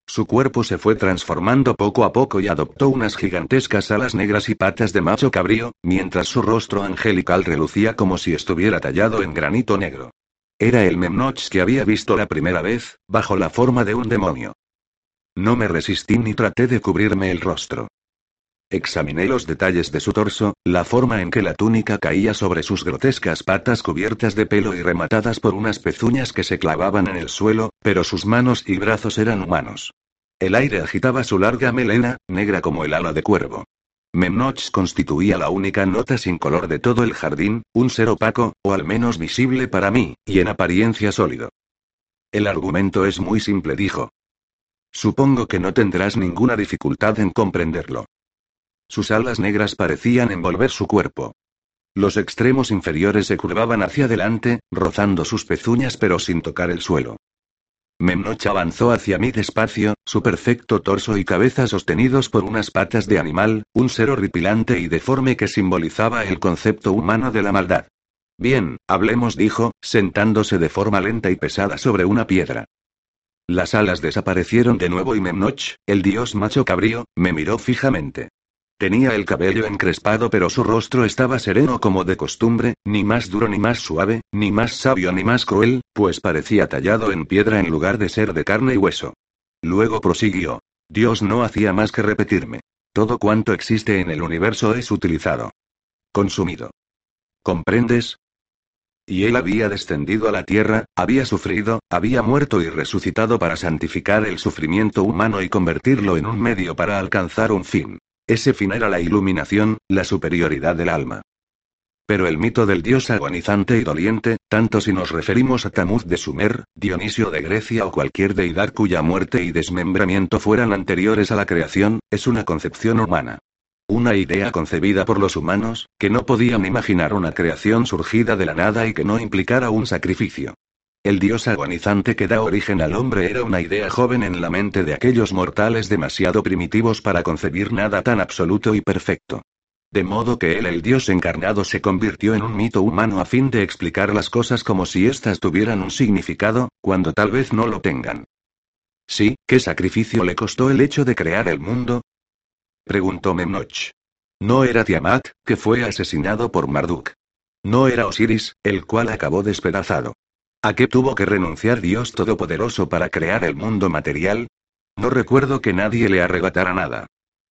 Su cuerpo se fue transformando poco a poco y adoptó unas gigantescas alas negras y patas de macho cabrío, mientras su rostro angelical relucía como si estuviera tallado en granito negro. Era el Memnoch que había visto la primera vez, bajo la forma de un demonio. No me resistí ni traté de cubrirme el rostro. Examiné los detalles de su torso, la forma en que la túnica caía sobre sus grotescas patas cubiertas de pelo y rematadas por unas pezuñas que se clavaban en el suelo, pero sus manos y brazos eran humanos. El aire agitaba su larga melena, negra como el ala de cuervo. Memnoch constituía la única nota sin color de todo el jardín, un ser opaco, o al menos visible para mí, y en apariencia sólido. El argumento es muy simple, dijo. Supongo que no tendrás ninguna dificultad en comprenderlo. Sus alas negras parecían envolver su cuerpo. Los extremos inferiores se curvaban hacia adelante, rozando sus pezuñas pero sin tocar el suelo. Memnoch avanzó hacia mí despacio, su perfecto torso y cabeza sostenidos por unas patas de animal, un ser horripilante y deforme que simbolizaba el concepto humano de la maldad. Bien, hablemos, dijo, sentándose de forma lenta y pesada sobre una piedra. Las alas desaparecieron de nuevo y Memnoch, el dios macho cabrío, me miró fijamente. Tenía el cabello encrespado pero su rostro estaba sereno como de costumbre, ni más duro ni más suave, ni más sabio ni más cruel, pues parecía tallado en piedra en lugar de ser de carne y hueso. Luego prosiguió. Dios no hacía más que repetirme. Todo cuanto existe en el universo es utilizado. Consumido. ¿Comprendes? Y él había descendido a la tierra, había sufrido, había muerto y resucitado para santificar el sufrimiento humano y convertirlo en un medio para alcanzar un fin. Ese fin era la iluminación, la superioridad del alma. Pero el mito del dios agonizante y doliente, tanto si nos referimos a Tamuz de Sumer, Dionisio de Grecia o cualquier deidad cuya muerte y desmembramiento fueran anteriores a la creación, es una concepción humana. Una idea concebida por los humanos, que no podían imaginar una creación surgida de la nada y que no implicara un sacrificio. El dios agonizante que da origen al hombre era una idea joven en la mente de aquellos mortales demasiado primitivos para concebir nada tan absoluto y perfecto. De modo que él, el dios encarnado, se convirtió en un mito humano a fin de explicar las cosas como si éstas tuvieran un significado, cuando tal vez no lo tengan. Sí, ¿qué sacrificio le costó el hecho de crear el mundo? Preguntó Memnoch. No era Tiamat, que fue asesinado por Marduk. No era Osiris, el cual acabó despedazado. ¿A qué tuvo que renunciar Dios Todopoderoso para crear el mundo material? No recuerdo que nadie le arrebatara nada.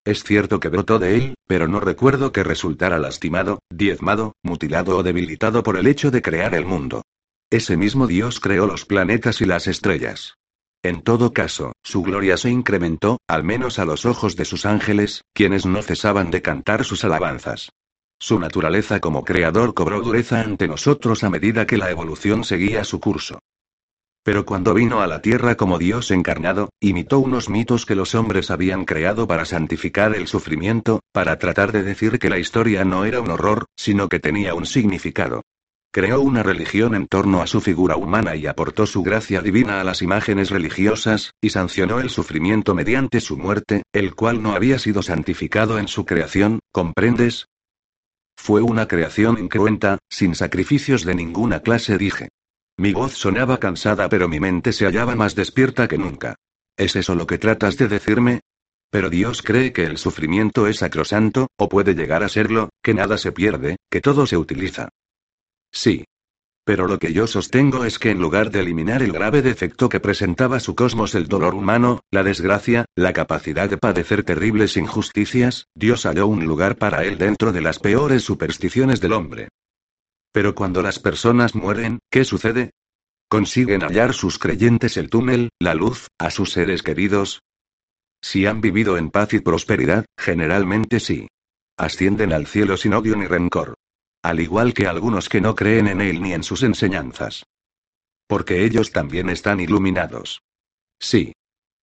Es cierto que brotó de él, pero no recuerdo que resultara lastimado, diezmado, mutilado o debilitado por el hecho de crear el mundo. Ese mismo Dios creó los planetas y las estrellas. En todo caso, su gloria se incrementó, al menos a los ojos de sus ángeles, quienes no cesaban de cantar sus alabanzas. Su naturaleza como creador cobró dureza ante nosotros a medida que la evolución seguía su curso. Pero cuando vino a la Tierra como Dios encarnado, imitó unos mitos que los hombres habían creado para santificar el sufrimiento, para tratar de decir que la historia no era un horror, sino que tenía un significado. Creó una religión en torno a su figura humana y aportó su gracia divina a las imágenes religiosas, y sancionó el sufrimiento mediante su muerte, el cual no había sido santificado en su creación, ¿comprendes? Fue una creación incruenta, sin sacrificios de ninguna clase, dije. Mi voz sonaba cansada pero mi mente se hallaba más despierta que nunca. ¿Es eso lo que tratas de decirme? Pero Dios cree que el sufrimiento es sacrosanto, o puede llegar a serlo, que nada se pierde, que todo se utiliza. Sí. Pero lo que yo sostengo es que en lugar de eliminar el grave defecto que presentaba su cosmos el dolor humano, la desgracia, la capacidad de padecer terribles injusticias, Dios halló un lugar para él dentro de las peores supersticiones del hombre. Pero cuando las personas mueren, ¿qué sucede? ¿Consiguen hallar sus creyentes el túnel, la luz, a sus seres queridos? Si han vivido en paz y prosperidad, generalmente sí. Ascienden al cielo sin odio ni rencor. Al igual que algunos que no creen en él ni en sus enseñanzas. Porque ellos también están iluminados. Sí.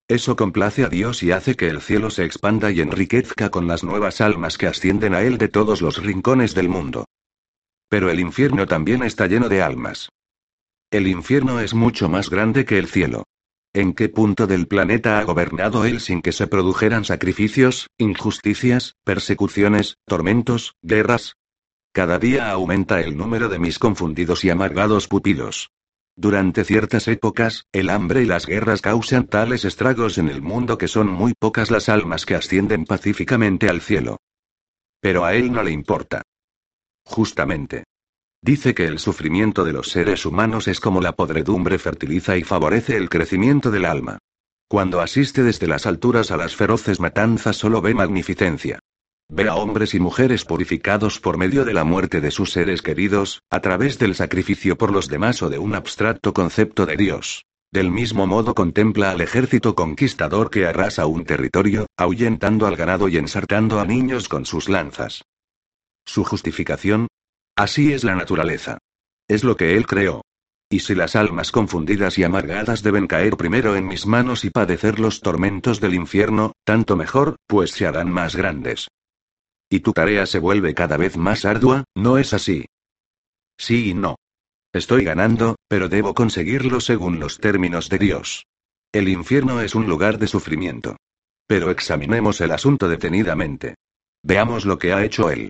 Eso complace a Dios y hace que el cielo se expanda y enriquezca con las nuevas almas que ascienden a él de todos los rincones del mundo. Pero el infierno también está lleno de almas. El infierno es mucho más grande que el cielo. ¿En qué punto del planeta ha gobernado él sin que se produjeran sacrificios, injusticias, persecuciones, tormentos, guerras, cada día aumenta el número de mis confundidos y amargados pupilos. Durante ciertas épocas, el hambre y las guerras causan tales estragos en el mundo que son muy pocas las almas que ascienden pacíficamente al cielo. Pero a él no le importa. Justamente. Dice que el sufrimiento de los seres humanos es como la podredumbre fertiliza y favorece el crecimiento del alma. Cuando asiste desde las alturas a las feroces matanzas solo ve magnificencia. Ve a hombres y mujeres purificados por medio de la muerte de sus seres queridos, a través del sacrificio por los demás o de un abstracto concepto de Dios. Del mismo modo contempla al ejército conquistador que arrasa un territorio, ahuyentando al ganado y ensartando a niños con sus lanzas. Su justificación. Así es la naturaleza. Es lo que él creó. Y si las almas confundidas y amargadas deben caer primero en mis manos y padecer los tormentos del infierno, tanto mejor, pues se harán más grandes. Y tu tarea se vuelve cada vez más ardua, ¿no es así? Sí y no. Estoy ganando, pero debo conseguirlo según los términos de Dios. El infierno es un lugar de sufrimiento. Pero examinemos el asunto detenidamente. Veamos lo que ha hecho él.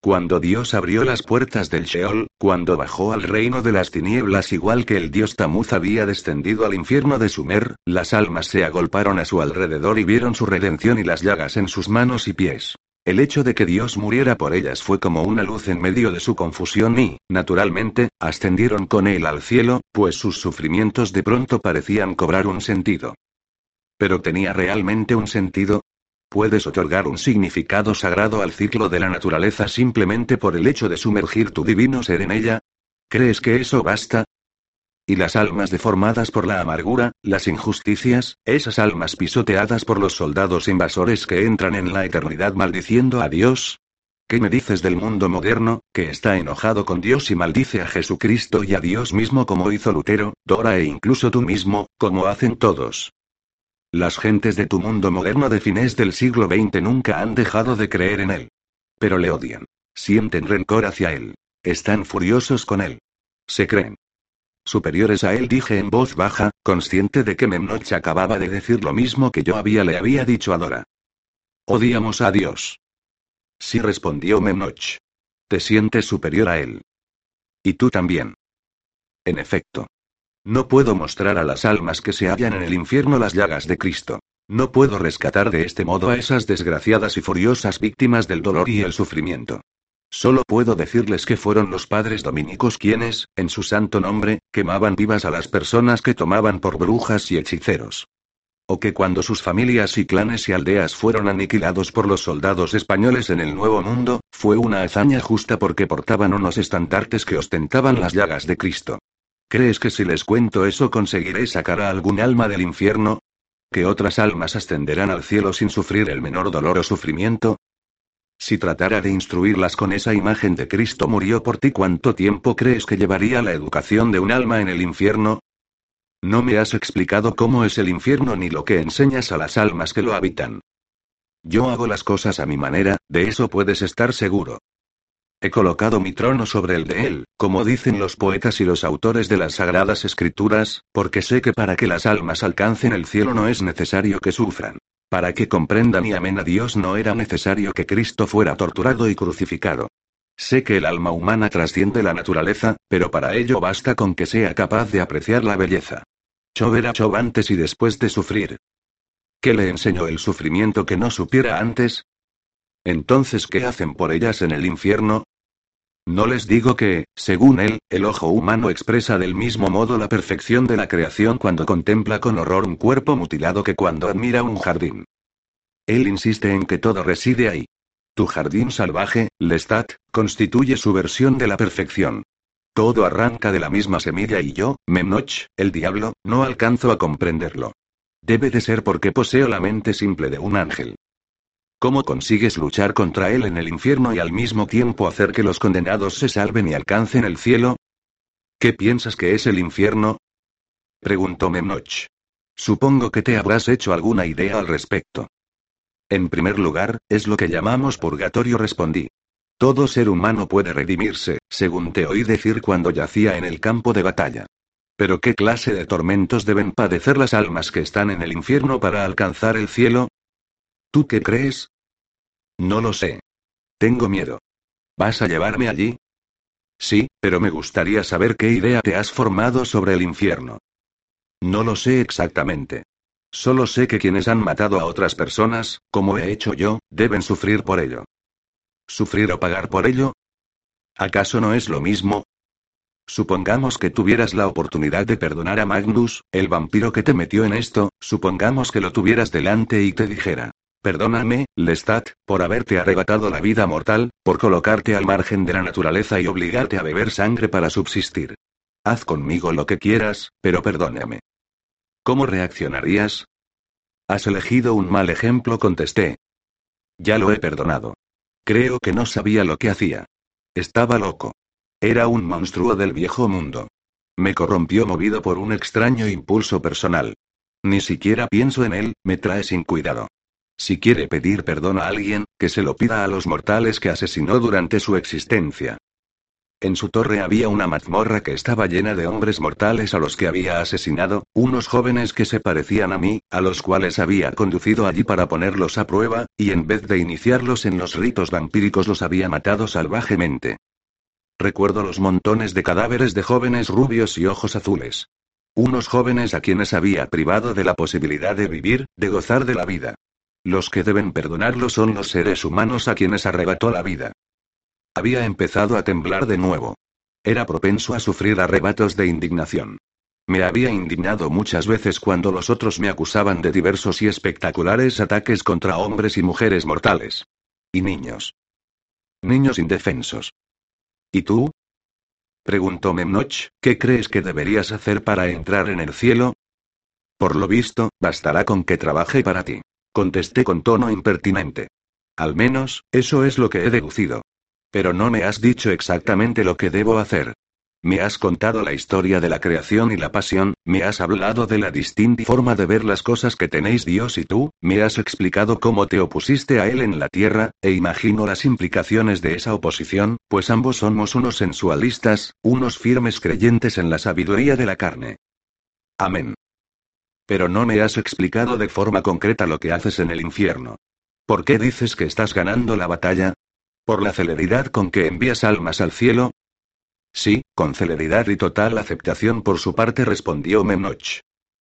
Cuando Dios abrió las puertas del Sheol, cuando bajó al reino de las tinieblas igual que el dios Tamuz había descendido al infierno de Sumer, las almas se agolparon a su alrededor y vieron su redención y las llagas en sus manos y pies. El hecho de que Dios muriera por ellas fue como una luz en medio de su confusión y, naturalmente, ascendieron con él al cielo, pues sus sufrimientos de pronto parecían cobrar un sentido. ¿Pero tenía realmente un sentido? ¿Puedes otorgar un significado sagrado al ciclo de la naturaleza simplemente por el hecho de sumergir tu divino ser en ella? ¿Crees que eso basta? Y las almas deformadas por la amargura, las injusticias, esas almas pisoteadas por los soldados invasores que entran en la eternidad maldiciendo a Dios. ¿Qué me dices del mundo moderno, que está enojado con Dios y maldice a Jesucristo y a Dios mismo como hizo Lutero, Dora e incluso tú mismo, como hacen todos? Las gentes de tu mundo moderno de fines del siglo XX nunca han dejado de creer en él. Pero le odian. Sienten rencor hacia él. Están furiosos con él. Se creen superiores a él, dije en voz baja, consciente de que Memnoch acababa de decir lo mismo que yo había le había dicho a Dora. Odiamos a Dios. Sí respondió Memnoch. Te sientes superior a él. Y tú también. En efecto. No puedo mostrar a las almas que se hallan en el infierno las llagas de Cristo. No puedo rescatar de este modo a esas desgraciadas y furiosas víctimas del dolor y el sufrimiento. Solo puedo decirles que fueron los padres dominicos quienes, en su santo nombre, quemaban vivas a las personas que tomaban por brujas y hechiceros. O que cuando sus familias y clanes y aldeas fueron aniquilados por los soldados españoles en el Nuevo Mundo, fue una hazaña justa porque portaban unos estandartes que ostentaban las llagas de Cristo. ¿Crees que si les cuento eso conseguiré sacar a algún alma del infierno? ¿Que otras almas ascenderán al cielo sin sufrir el menor dolor o sufrimiento? Si tratara de instruirlas con esa imagen de Cristo murió por ti, ¿cuánto tiempo crees que llevaría la educación de un alma en el infierno? No me has explicado cómo es el infierno ni lo que enseñas a las almas que lo habitan. Yo hago las cosas a mi manera, de eso puedes estar seguro. He colocado mi trono sobre el de él, como dicen los poetas y los autores de las sagradas escrituras, porque sé que para que las almas alcancen el cielo no es necesario que sufran. Para que comprendan y amen a Dios no era necesario que Cristo fuera torturado y crucificado. Sé que el alma humana trasciende la naturaleza, pero para ello basta con que sea capaz de apreciar la belleza. Job era Job antes y después de sufrir. ¿Qué le enseñó el sufrimiento que no supiera antes? Entonces, ¿qué hacen por ellas en el infierno? No les digo que, según él, el ojo humano expresa del mismo modo la perfección de la creación cuando contempla con horror un cuerpo mutilado que cuando admira un jardín. Él insiste en que todo reside ahí. Tu jardín salvaje, Lestat, constituye su versión de la perfección. Todo arranca de la misma semilla y yo, Memnoch, el diablo, no alcanzo a comprenderlo. Debe de ser porque poseo la mente simple de un ángel. ¿Cómo consigues luchar contra él en el infierno y al mismo tiempo hacer que los condenados se salven y alcancen el cielo? ¿Qué piensas que es el infierno? preguntó Memnoch. Supongo que te habrás hecho alguna idea al respecto. En primer lugar, es lo que llamamos purgatorio, respondí. Todo ser humano puede redimirse, según te oí decir cuando yacía en el campo de batalla. Pero ¿qué clase de tormentos deben padecer las almas que están en el infierno para alcanzar el cielo? ¿Tú qué crees? No lo sé. Tengo miedo. ¿Vas a llevarme allí? Sí, pero me gustaría saber qué idea te has formado sobre el infierno. No lo sé exactamente. Solo sé que quienes han matado a otras personas, como he hecho yo, deben sufrir por ello. ¿Sufrir o pagar por ello? ¿Acaso no es lo mismo? Supongamos que tuvieras la oportunidad de perdonar a Magnus, el vampiro que te metió en esto, supongamos que lo tuvieras delante y te dijera, Perdóname, Lestat, por haberte arrebatado la vida mortal, por colocarte al margen de la naturaleza y obligarte a beber sangre para subsistir. Haz conmigo lo que quieras, pero perdóname. ¿Cómo reaccionarías? Has elegido un mal ejemplo, contesté. Ya lo he perdonado. Creo que no sabía lo que hacía. Estaba loco. Era un monstruo del viejo mundo. Me corrompió movido por un extraño impulso personal. Ni siquiera pienso en él, me trae sin cuidado. Si quiere pedir perdón a alguien, que se lo pida a los mortales que asesinó durante su existencia. En su torre había una mazmorra que estaba llena de hombres mortales a los que había asesinado, unos jóvenes que se parecían a mí, a los cuales había conducido allí para ponerlos a prueba, y en vez de iniciarlos en los ritos vampíricos los había matado salvajemente. Recuerdo los montones de cadáveres de jóvenes rubios y ojos azules. Unos jóvenes a quienes había privado de la posibilidad de vivir, de gozar de la vida. Los que deben perdonarlo son los seres humanos a quienes arrebató la vida. Había empezado a temblar de nuevo. Era propenso a sufrir arrebatos de indignación. Me había indignado muchas veces cuando los otros me acusaban de diversos y espectaculares ataques contra hombres y mujeres mortales. Y niños. Niños indefensos. ¿Y tú? Preguntó Memnoch, ¿qué crees que deberías hacer para entrar en el cielo? Por lo visto, bastará con que trabaje para ti. Contesté con tono impertinente. Al menos, eso es lo que he deducido. Pero no me has dicho exactamente lo que debo hacer. Me has contado la historia de la creación y la pasión, me has hablado de la distinta forma de ver las cosas que tenéis Dios y tú, me has explicado cómo te opusiste a Él en la tierra, e imagino las implicaciones de esa oposición, pues ambos somos unos sensualistas, unos firmes creyentes en la sabiduría de la carne. Amén. Pero no me has explicado de forma concreta lo que haces en el infierno. ¿Por qué dices que estás ganando la batalla? ¿Por la celeridad con que envías almas al cielo? Sí, con celeridad y total aceptación por su parte respondió Memnoch.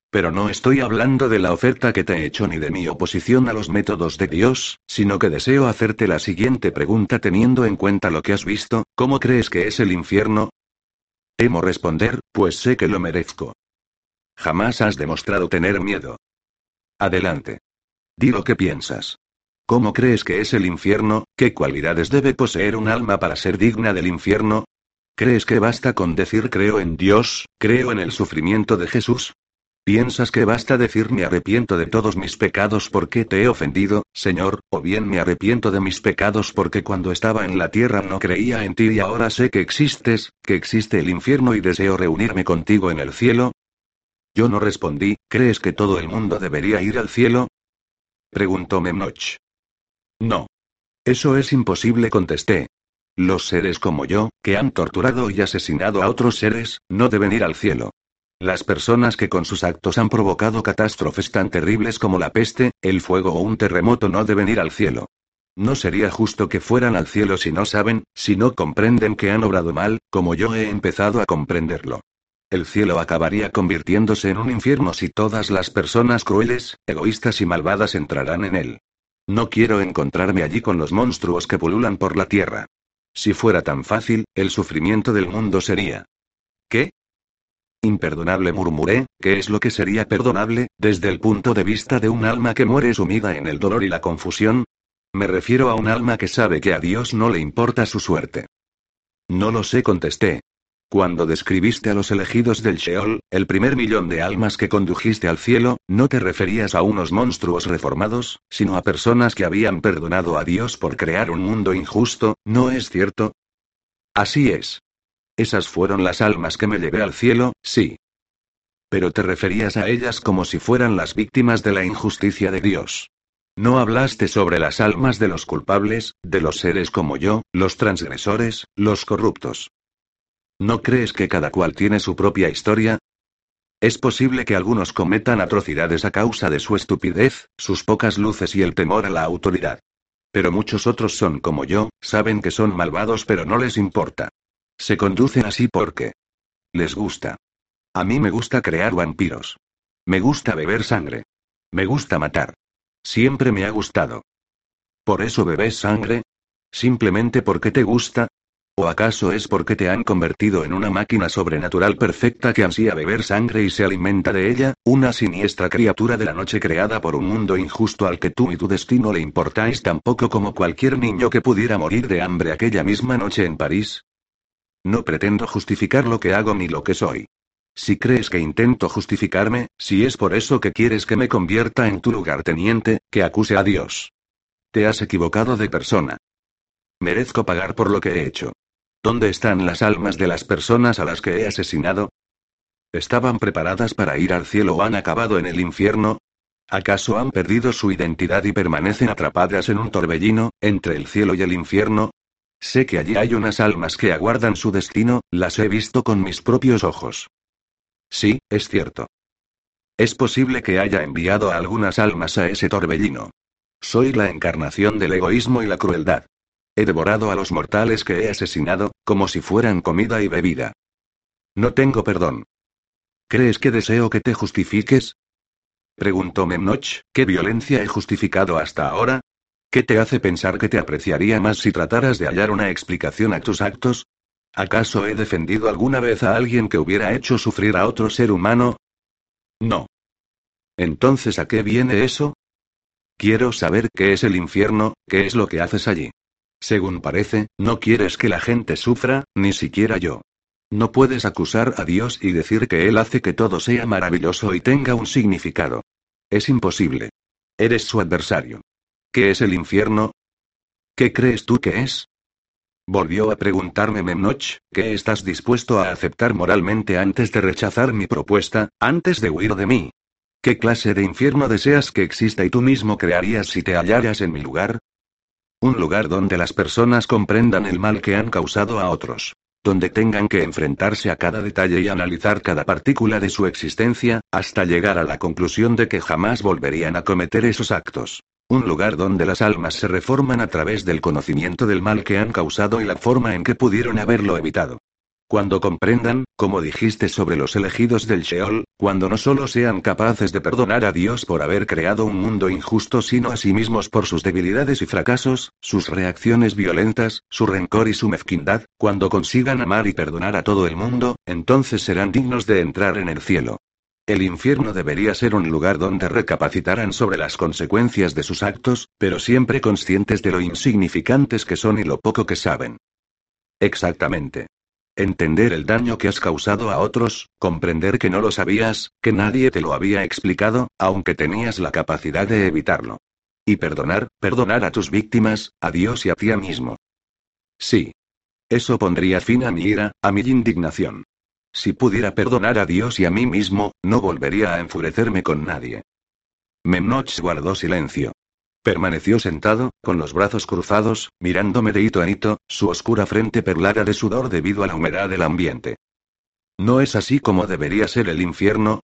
Pero no estoy hablando de la oferta que te he hecho ni de mi oposición a los métodos de Dios, sino que deseo hacerte la siguiente pregunta teniendo en cuenta lo que has visto, ¿cómo crees que es el infierno? Temo responder, pues sé que lo merezco. Jamás has demostrado tener miedo. Adelante. Di lo que piensas. ¿Cómo crees que es el infierno? ¿Qué cualidades debe poseer un alma para ser digna del infierno? ¿Crees que basta con decir creo en Dios, creo en el sufrimiento de Jesús? ¿Piensas que basta decir me arrepiento de todos mis pecados porque te he ofendido, Señor, o bien me arrepiento de mis pecados porque cuando estaba en la tierra no creía en ti y ahora sé que existes, que existe el infierno y deseo reunirme contigo en el cielo? Yo no respondí, ¿crees que todo el mundo debería ir al cielo? Preguntó Memnoch. No. Eso es imposible, contesté. Los seres como yo, que han torturado y asesinado a otros seres, no deben ir al cielo. Las personas que con sus actos han provocado catástrofes tan terribles como la peste, el fuego o un terremoto no deben ir al cielo. No sería justo que fueran al cielo si no saben, si no comprenden que han obrado mal, como yo he empezado a comprenderlo. El cielo acabaría convirtiéndose en un infierno si todas las personas crueles, egoístas y malvadas entrarán en él. No quiero encontrarme allí con los monstruos que pululan por la tierra. Si fuera tan fácil, el sufrimiento del mundo sería. ¿Qué? Imperdonable murmuré, ¿qué es lo que sería perdonable, desde el punto de vista de un alma que muere sumida en el dolor y la confusión? Me refiero a un alma que sabe que a Dios no le importa su suerte. No lo sé, contesté. Cuando describiste a los elegidos del Sheol, el primer millón de almas que condujiste al cielo, no te referías a unos monstruos reformados, sino a personas que habían perdonado a Dios por crear un mundo injusto, ¿no es cierto? Así es. Esas fueron las almas que me llevé al cielo, sí. Pero te referías a ellas como si fueran las víctimas de la injusticia de Dios. No hablaste sobre las almas de los culpables, de los seres como yo, los transgresores, los corruptos. ¿No crees que cada cual tiene su propia historia? Es posible que algunos cometan atrocidades a causa de su estupidez, sus pocas luces y el temor a la autoridad. Pero muchos otros son como yo, saben que son malvados pero no les importa. Se conducen así porque les gusta. A mí me gusta crear vampiros. Me gusta beber sangre. Me gusta matar. Siempre me ha gustado. ¿Por eso bebes sangre? ¿Simplemente porque te gusta? ¿O acaso es porque te han convertido en una máquina sobrenatural perfecta que ansía beber sangre y se alimenta de ella, una siniestra criatura de la noche creada por un mundo injusto al que tú y tu destino le importáis tan poco como cualquier niño que pudiera morir de hambre aquella misma noche en París? No pretendo justificar lo que hago ni lo que soy. Si crees que intento justificarme, si es por eso que quieres que me convierta en tu lugarteniente, que acuse a Dios. Te has equivocado de persona. Merezco pagar por lo que he hecho. ¿Dónde están las almas de las personas a las que he asesinado? ¿Estaban preparadas para ir al cielo o han acabado en el infierno? ¿Acaso han perdido su identidad y permanecen atrapadas en un torbellino, entre el cielo y el infierno? Sé que allí hay unas almas que aguardan su destino, las he visto con mis propios ojos. Sí, es cierto. Es posible que haya enviado a algunas almas a ese torbellino. Soy la encarnación del egoísmo y la crueldad. He devorado a los mortales que he asesinado, como si fueran comida y bebida. No tengo perdón. ¿Crees que deseo que te justifiques? Preguntó Memnoch, ¿qué violencia he justificado hasta ahora? ¿Qué te hace pensar que te apreciaría más si trataras de hallar una explicación a tus actos? ¿Acaso he defendido alguna vez a alguien que hubiera hecho sufrir a otro ser humano? No. Entonces, ¿a qué viene eso? Quiero saber qué es el infierno, qué es lo que haces allí. Según parece, no quieres que la gente sufra, ni siquiera yo. No puedes acusar a Dios y decir que Él hace que todo sea maravilloso y tenga un significado. Es imposible. Eres su adversario. ¿Qué es el infierno? ¿Qué crees tú que es? Volvió a preguntarme Memnoch, ¿qué estás dispuesto a aceptar moralmente antes de rechazar mi propuesta, antes de huir de mí? ¿Qué clase de infierno deseas que exista y tú mismo crearías si te hallaras en mi lugar? Un lugar donde las personas comprendan el mal que han causado a otros. Donde tengan que enfrentarse a cada detalle y analizar cada partícula de su existencia, hasta llegar a la conclusión de que jamás volverían a cometer esos actos. Un lugar donde las almas se reforman a través del conocimiento del mal que han causado y la forma en que pudieron haberlo evitado. Cuando comprendan, como dijiste sobre los elegidos del Sheol, cuando no solo sean capaces de perdonar a Dios por haber creado un mundo injusto, sino a sí mismos por sus debilidades y fracasos, sus reacciones violentas, su rencor y su mezquindad, cuando consigan amar y perdonar a todo el mundo, entonces serán dignos de entrar en el cielo. El infierno debería ser un lugar donde recapacitaran sobre las consecuencias de sus actos, pero siempre conscientes de lo insignificantes que son y lo poco que saben. Exactamente. Entender el daño que has causado a otros, comprender que no lo sabías, que nadie te lo había explicado, aunque tenías la capacidad de evitarlo. Y perdonar, perdonar a tus víctimas, a Dios y a ti mismo. Sí. Eso pondría fin a mi ira, a mi indignación. Si pudiera perdonar a Dios y a mí mismo, no volvería a enfurecerme con nadie. Memnoch guardó silencio. Permaneció sentado, con los brazos cruzados, mirándome de hito en hito, su oscura frente perlada de sudor debido a la humedad del ambiente. ¿No es así como debería ser el infierno?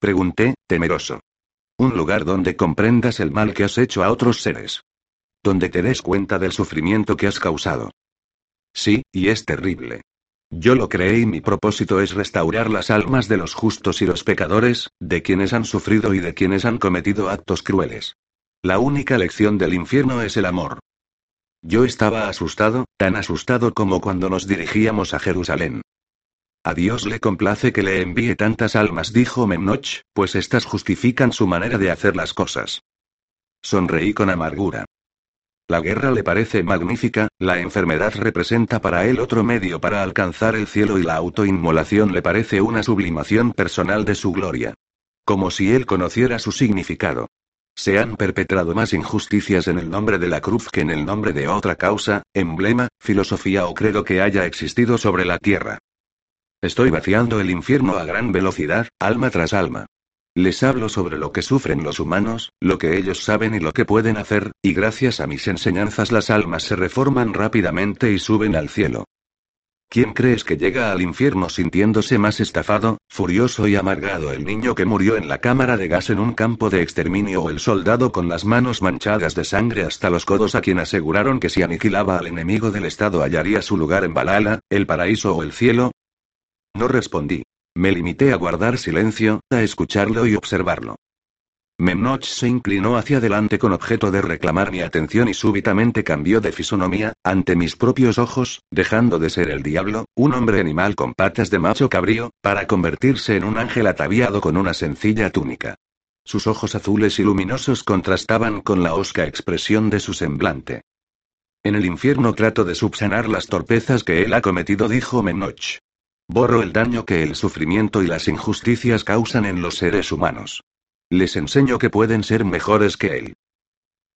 Pregunté, temeroso. Un lugar donde comprendas el mal que has hecho a otros seres. Donde te des cuenta del sufrimiento que has causado. Sí, y es terrible. Yo lo creé y mi propósito es restaurar las almas de los justos y los pecadores, de quienes han sufrido y de quienes han cometido actos crueles. La única lección del infierno es el amor. Yo estaba asustado, tan asustado como cuando nos dirigíamos a Jerusalén. A Dios le complace que le envíe tantas almas, dijo Memnoch, pues éstas justifican su manera de hacer las cosas. Sonreí con amargura. La guerra le parece magnífica, la enfermedad representa para él otro medio para alcanzar el cielo y la autoinmolación le parece una sublimación personal de su gloria. Como si él conociera su significado. Se han perpetrado más injusticias en el nombre de la cruz que en el nombre de otra causa, emblema, filosofía o credo que haya existido sobre la tierra. Estoy vaciando el infierno a gran velocidad, alma tras alma. Les hablo sobre lo que sufren los humanos, lo que ellos saben y lo que pueden hacer, y gracias a mis enseñanzas las almas se reforman rápidamente y suben al cielo. ¿Quién crees que llega al infierno sintiéndose más estafado, furioso y amargado el niño que murió en la cámara de gas en un campo de exterminio o el soldado con las manos manchadas de sangre hasta los codos a quien aseguraron que si aniquilaba al enemigo del Estado hallaría su lugar en Balala, el paraíso o el cielo? No respondí. Me limité a guardar silencio, a escucharlo y observarlo. Memnoch se inclinó hacia adelante con objeto de reclamar mi atención y súbitamente cambió de fisonomía, ante mis propios ojos, dejando de ser el diablo, un hombre animal con patas de macho cabrío, para convertirse en un ángel ataviado con una sencilla túnica. Sus ojos azules y luminosos contrastaban con la osca expresión de su semblante. En el infierno trato de subsanar las torpezas que él ha cometido, dijo Memnoch. Borro el daño que el sufrimiento y las injusticias causan en los seres humanos. Les enseño que pueden ser mejores que él.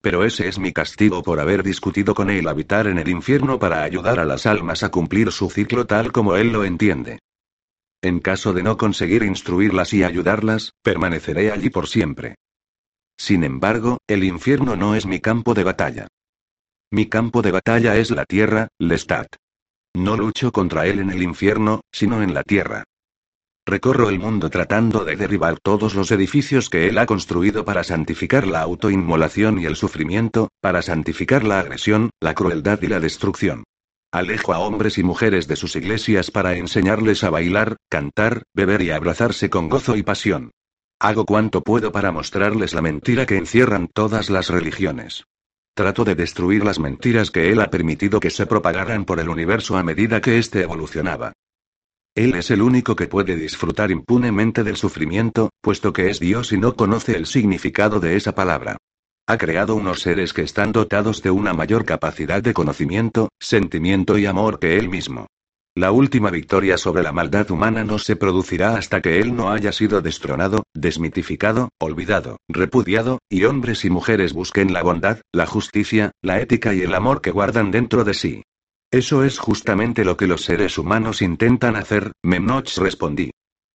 Pero ese es mi castigo por haber discutido con él habitar en el infierno para ayudar a las almas a cumplir su ciclo tal como él lo entiende. En caso de no conseguir instruirlas y ayudarlas, permaneceré allí por siempre. Sin embargo, el infierno no es mi campo de batalla. Mi campo de batalla es la tierra, Lestat. No lucho contra él en el infierno, sino en la tierra. Recorro el mundo tratando de derribar todos los edificios que él ha construido para santificar la autoinmolación y el sufrimiento, para santificar la agresión, la crueldad y la destrucción. Alejo a hombres y mujeres de sus iglesias para enseñarles a bailar, cantar, beber y abrazarse con gozo y pasión. Hago cuanto puedo para mostrarles la mentira que encierran todas las religiones. Trato de destruir las mentiras que él ha permitido que se propagaran por el universo a medida que éste evolucionaba. Él es el único que puede disfrutar impunemente del sufrimiento, puesto que es Dios y no conoce el significado de esa palabra. Ha creado unos seres que están dotados de una mayor capacidad de conocimiento, sentimiento y amor que Él mismo. La última victoria sobre la maldad humana no se producirá hasta que Él no haya sido destronado, desmitificado, olvidado, repudiado, y hombres y mujeres busquen la bondad, la justicia, la ética y el amor que guardan dentro de sí. Eso es justamente lo que los seres humanos intentan hacer, Memnoch respondí.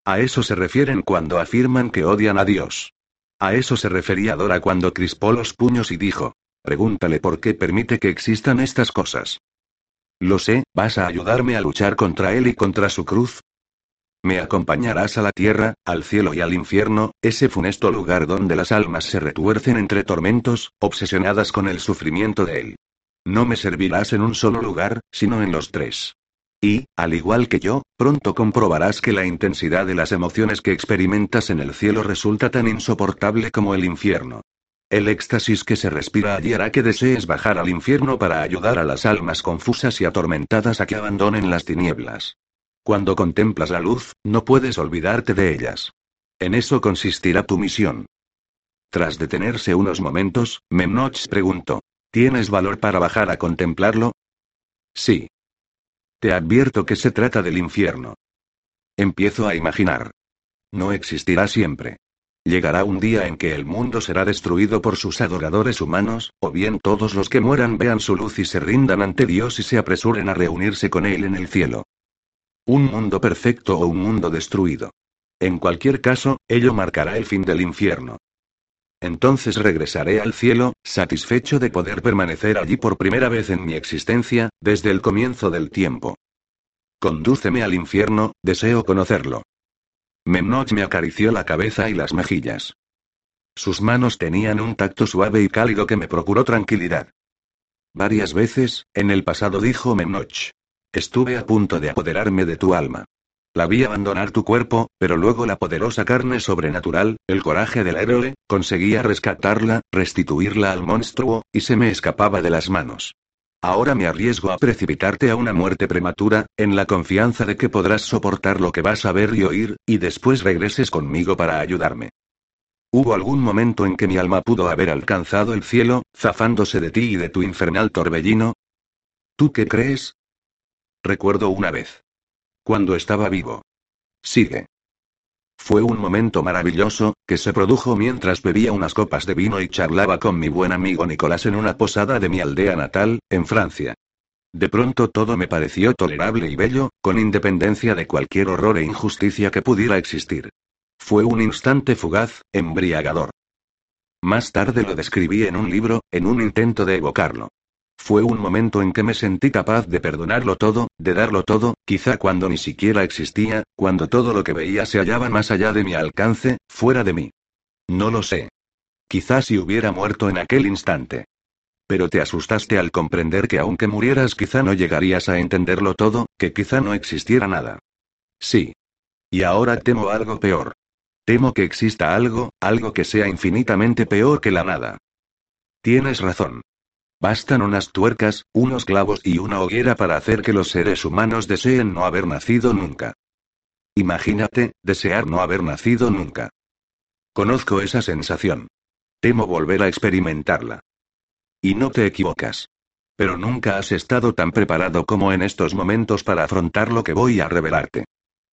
A eso se refieren cuando afirman que odian a Dios. A eso se refería Dora cuando crispó los puños y dijo, pregúntale por qué permite que existan estas cosas. Lo sé, ¿vas a ayudarme a luchar contra él y contra su cruz? Me acompañarás a la tierra, al cielo y al infierno, ese funesto lugar donde las almas se retuercen entre tormentos, obsesionadas con el sufrimiento de él. No me servirás en un solo lugar, sino en los tres. Y, al igual que yo, pronto comprobarás que la intensidad de las emociones que experimentas en el cielo resulta tan insoportable como el infierno. El éxtasis que se respira allí hará que desees bajar al infierno para ayudar a las almas confusas y atormentadas a que abandonen las tinieblas. Cuando contemplas la luz, no puedes olvidarte de ellas. En eso consistirá tu misión. Tras detenerse unos momentos, Memnoch preguntó. ¿Tienes valor para bajar a contemplarlo? Sí. Te advierto que se trata del infierno. Empiezo a imaginar. No existirá siempre. Llegará un día en que el mundo será destruido por sus adoradores humanos, o bien todos los que mueran vean su luz y se rindan ante Dios y se apresuren a reunirse con Él en el cielo. Un mundo perfecto o un mundo destruido. En cualquier caso, ello marcará el fin del infierno. Entonces regresaré al cielo, satisfecho de poder permanecer allí por primera vez en mi existencia, desde el comienzo del tiempo. Condúceme al infierno, deseo conocerlo. Memnoch me acarició la cabeza y las mejillas. Sus manos tenían un tacto suave y cálido que me procuró tranquilidad. Varias veces, en el pasado dijo Memnoch. Estuve a punto de apoderarme de tu alma. La vi abandonar tu cuerpo, pero luego la poderosa carne sobrenatural, el coraje del héroe, conseguía rescatarla, restituirla al monstruo, y se me escapaba de las manos. Ahora me arriesgo a precipitarte a una muerte prematura, en la confianza de que podrás soportar lo que vas a ver y oír, y después regreses conmigo para ayudarme. ¿Hubo algún momento en que mi alma pudo haber alcanzado el cielo, zafándose de ti y de tu infernal torbellino? ¿Tú qué crees? Recuerdo una vez. Cuando estaba vivo. Sigue. Fue un momento maravilloso, que se produjo mientras bebía unas copas de vino y charlaba con mi buen amigo Nicolás en una posada de mi aldea natal, en Francia. De pronto todo me pareció tolerable y bello, con independencia de cualquier horror e injusticia que pudiera existir. Fue un instante fugaz, embriagador. Más tarde lo describí en un libro, en un intento de evocarlo. Fue un momento en que me sentí capaz de perdonarlo todo, de darlo todo, quizá cuando ni siquiera existía, cuando todo lo que veía se hallaba más allá de mi alcance, fuera de mí. No lo sé. Quizá si hubiera muerto en aquel instante. Pero te asustaste al comprender que aunque murieras quizá no llegarías a entenderlo todo, que quizá no existiera nada. Sí. Y ahora temo algo peor. Temo que exista algo, algo que sea infinitamente peor que la nada. Tienes razón. Bastan unas tuercas, unos clavos y una hoguera para hacer que los seres humanos deseen no haber nacido nunca. Imagínate, desear no haber nacido nunca. Conozco esa sensación. Temo volver a experimentarla. Y no te equivocas. Pero nunca has estado tan preparado como en estos momentos para afrontar lo que voy a revelarte.